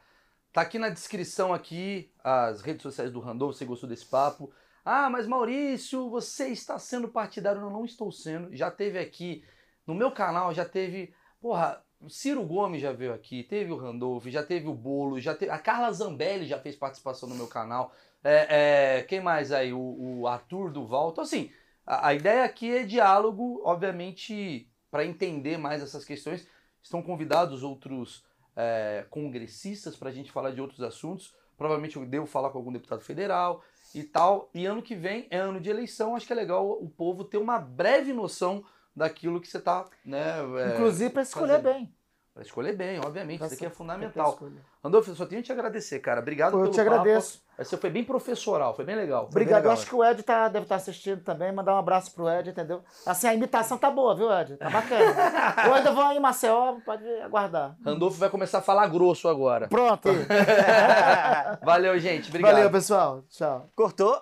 tá aqui na descrição aqui as redes sociais do Randolph, você gostou desse papo. Ah, mas Maurício, você está sendo partidário. Não, não estou sendo. Já teve aqui no meu canal, já teve. Porra, Ciro Gomes já veio aqui, teve o Randolph, já teve o Bolo, já teve. A Carla Zambelli já fez participação no meu canal. É, é, quem mais aí? O, o Arthur Duval. Então, assim, a, a ideia aqui é diálogo, obviamente, para entender mais essas questões. Estão convidados outros é, congressistas para a gente falar de outros assuntos. Provavelmente eu devo falar com algum deputado federal e tal. E ano que vem é ano de eleição. Acho que é legal o povo ter uma breve noção daquilo que você está. Né, é, Inclusive para escolher fazendo. bem. Para escolher bem, obviamente. isso aqui é fundamental. Randolfo, eu só tenho que te agradecer, cara. Obrigado Pô, eu te agradeço. Você foi bem professoral, foi bem legal. Foi Obrigado. Bem legal, eu acho que o Ed tá, deve estar tá assistindo também. Mandar um abraço pro Ed, entendeu? Assim, a imitação tá boa, viu, Ed? Tá bacana. eu ainda vou aí em Maceió, pode aguardar. Randolfo vai começar a falar grosso agora. Pronto. Valeu, gente. Obrigado. Valeu, pessoal. Tchau. Cortou.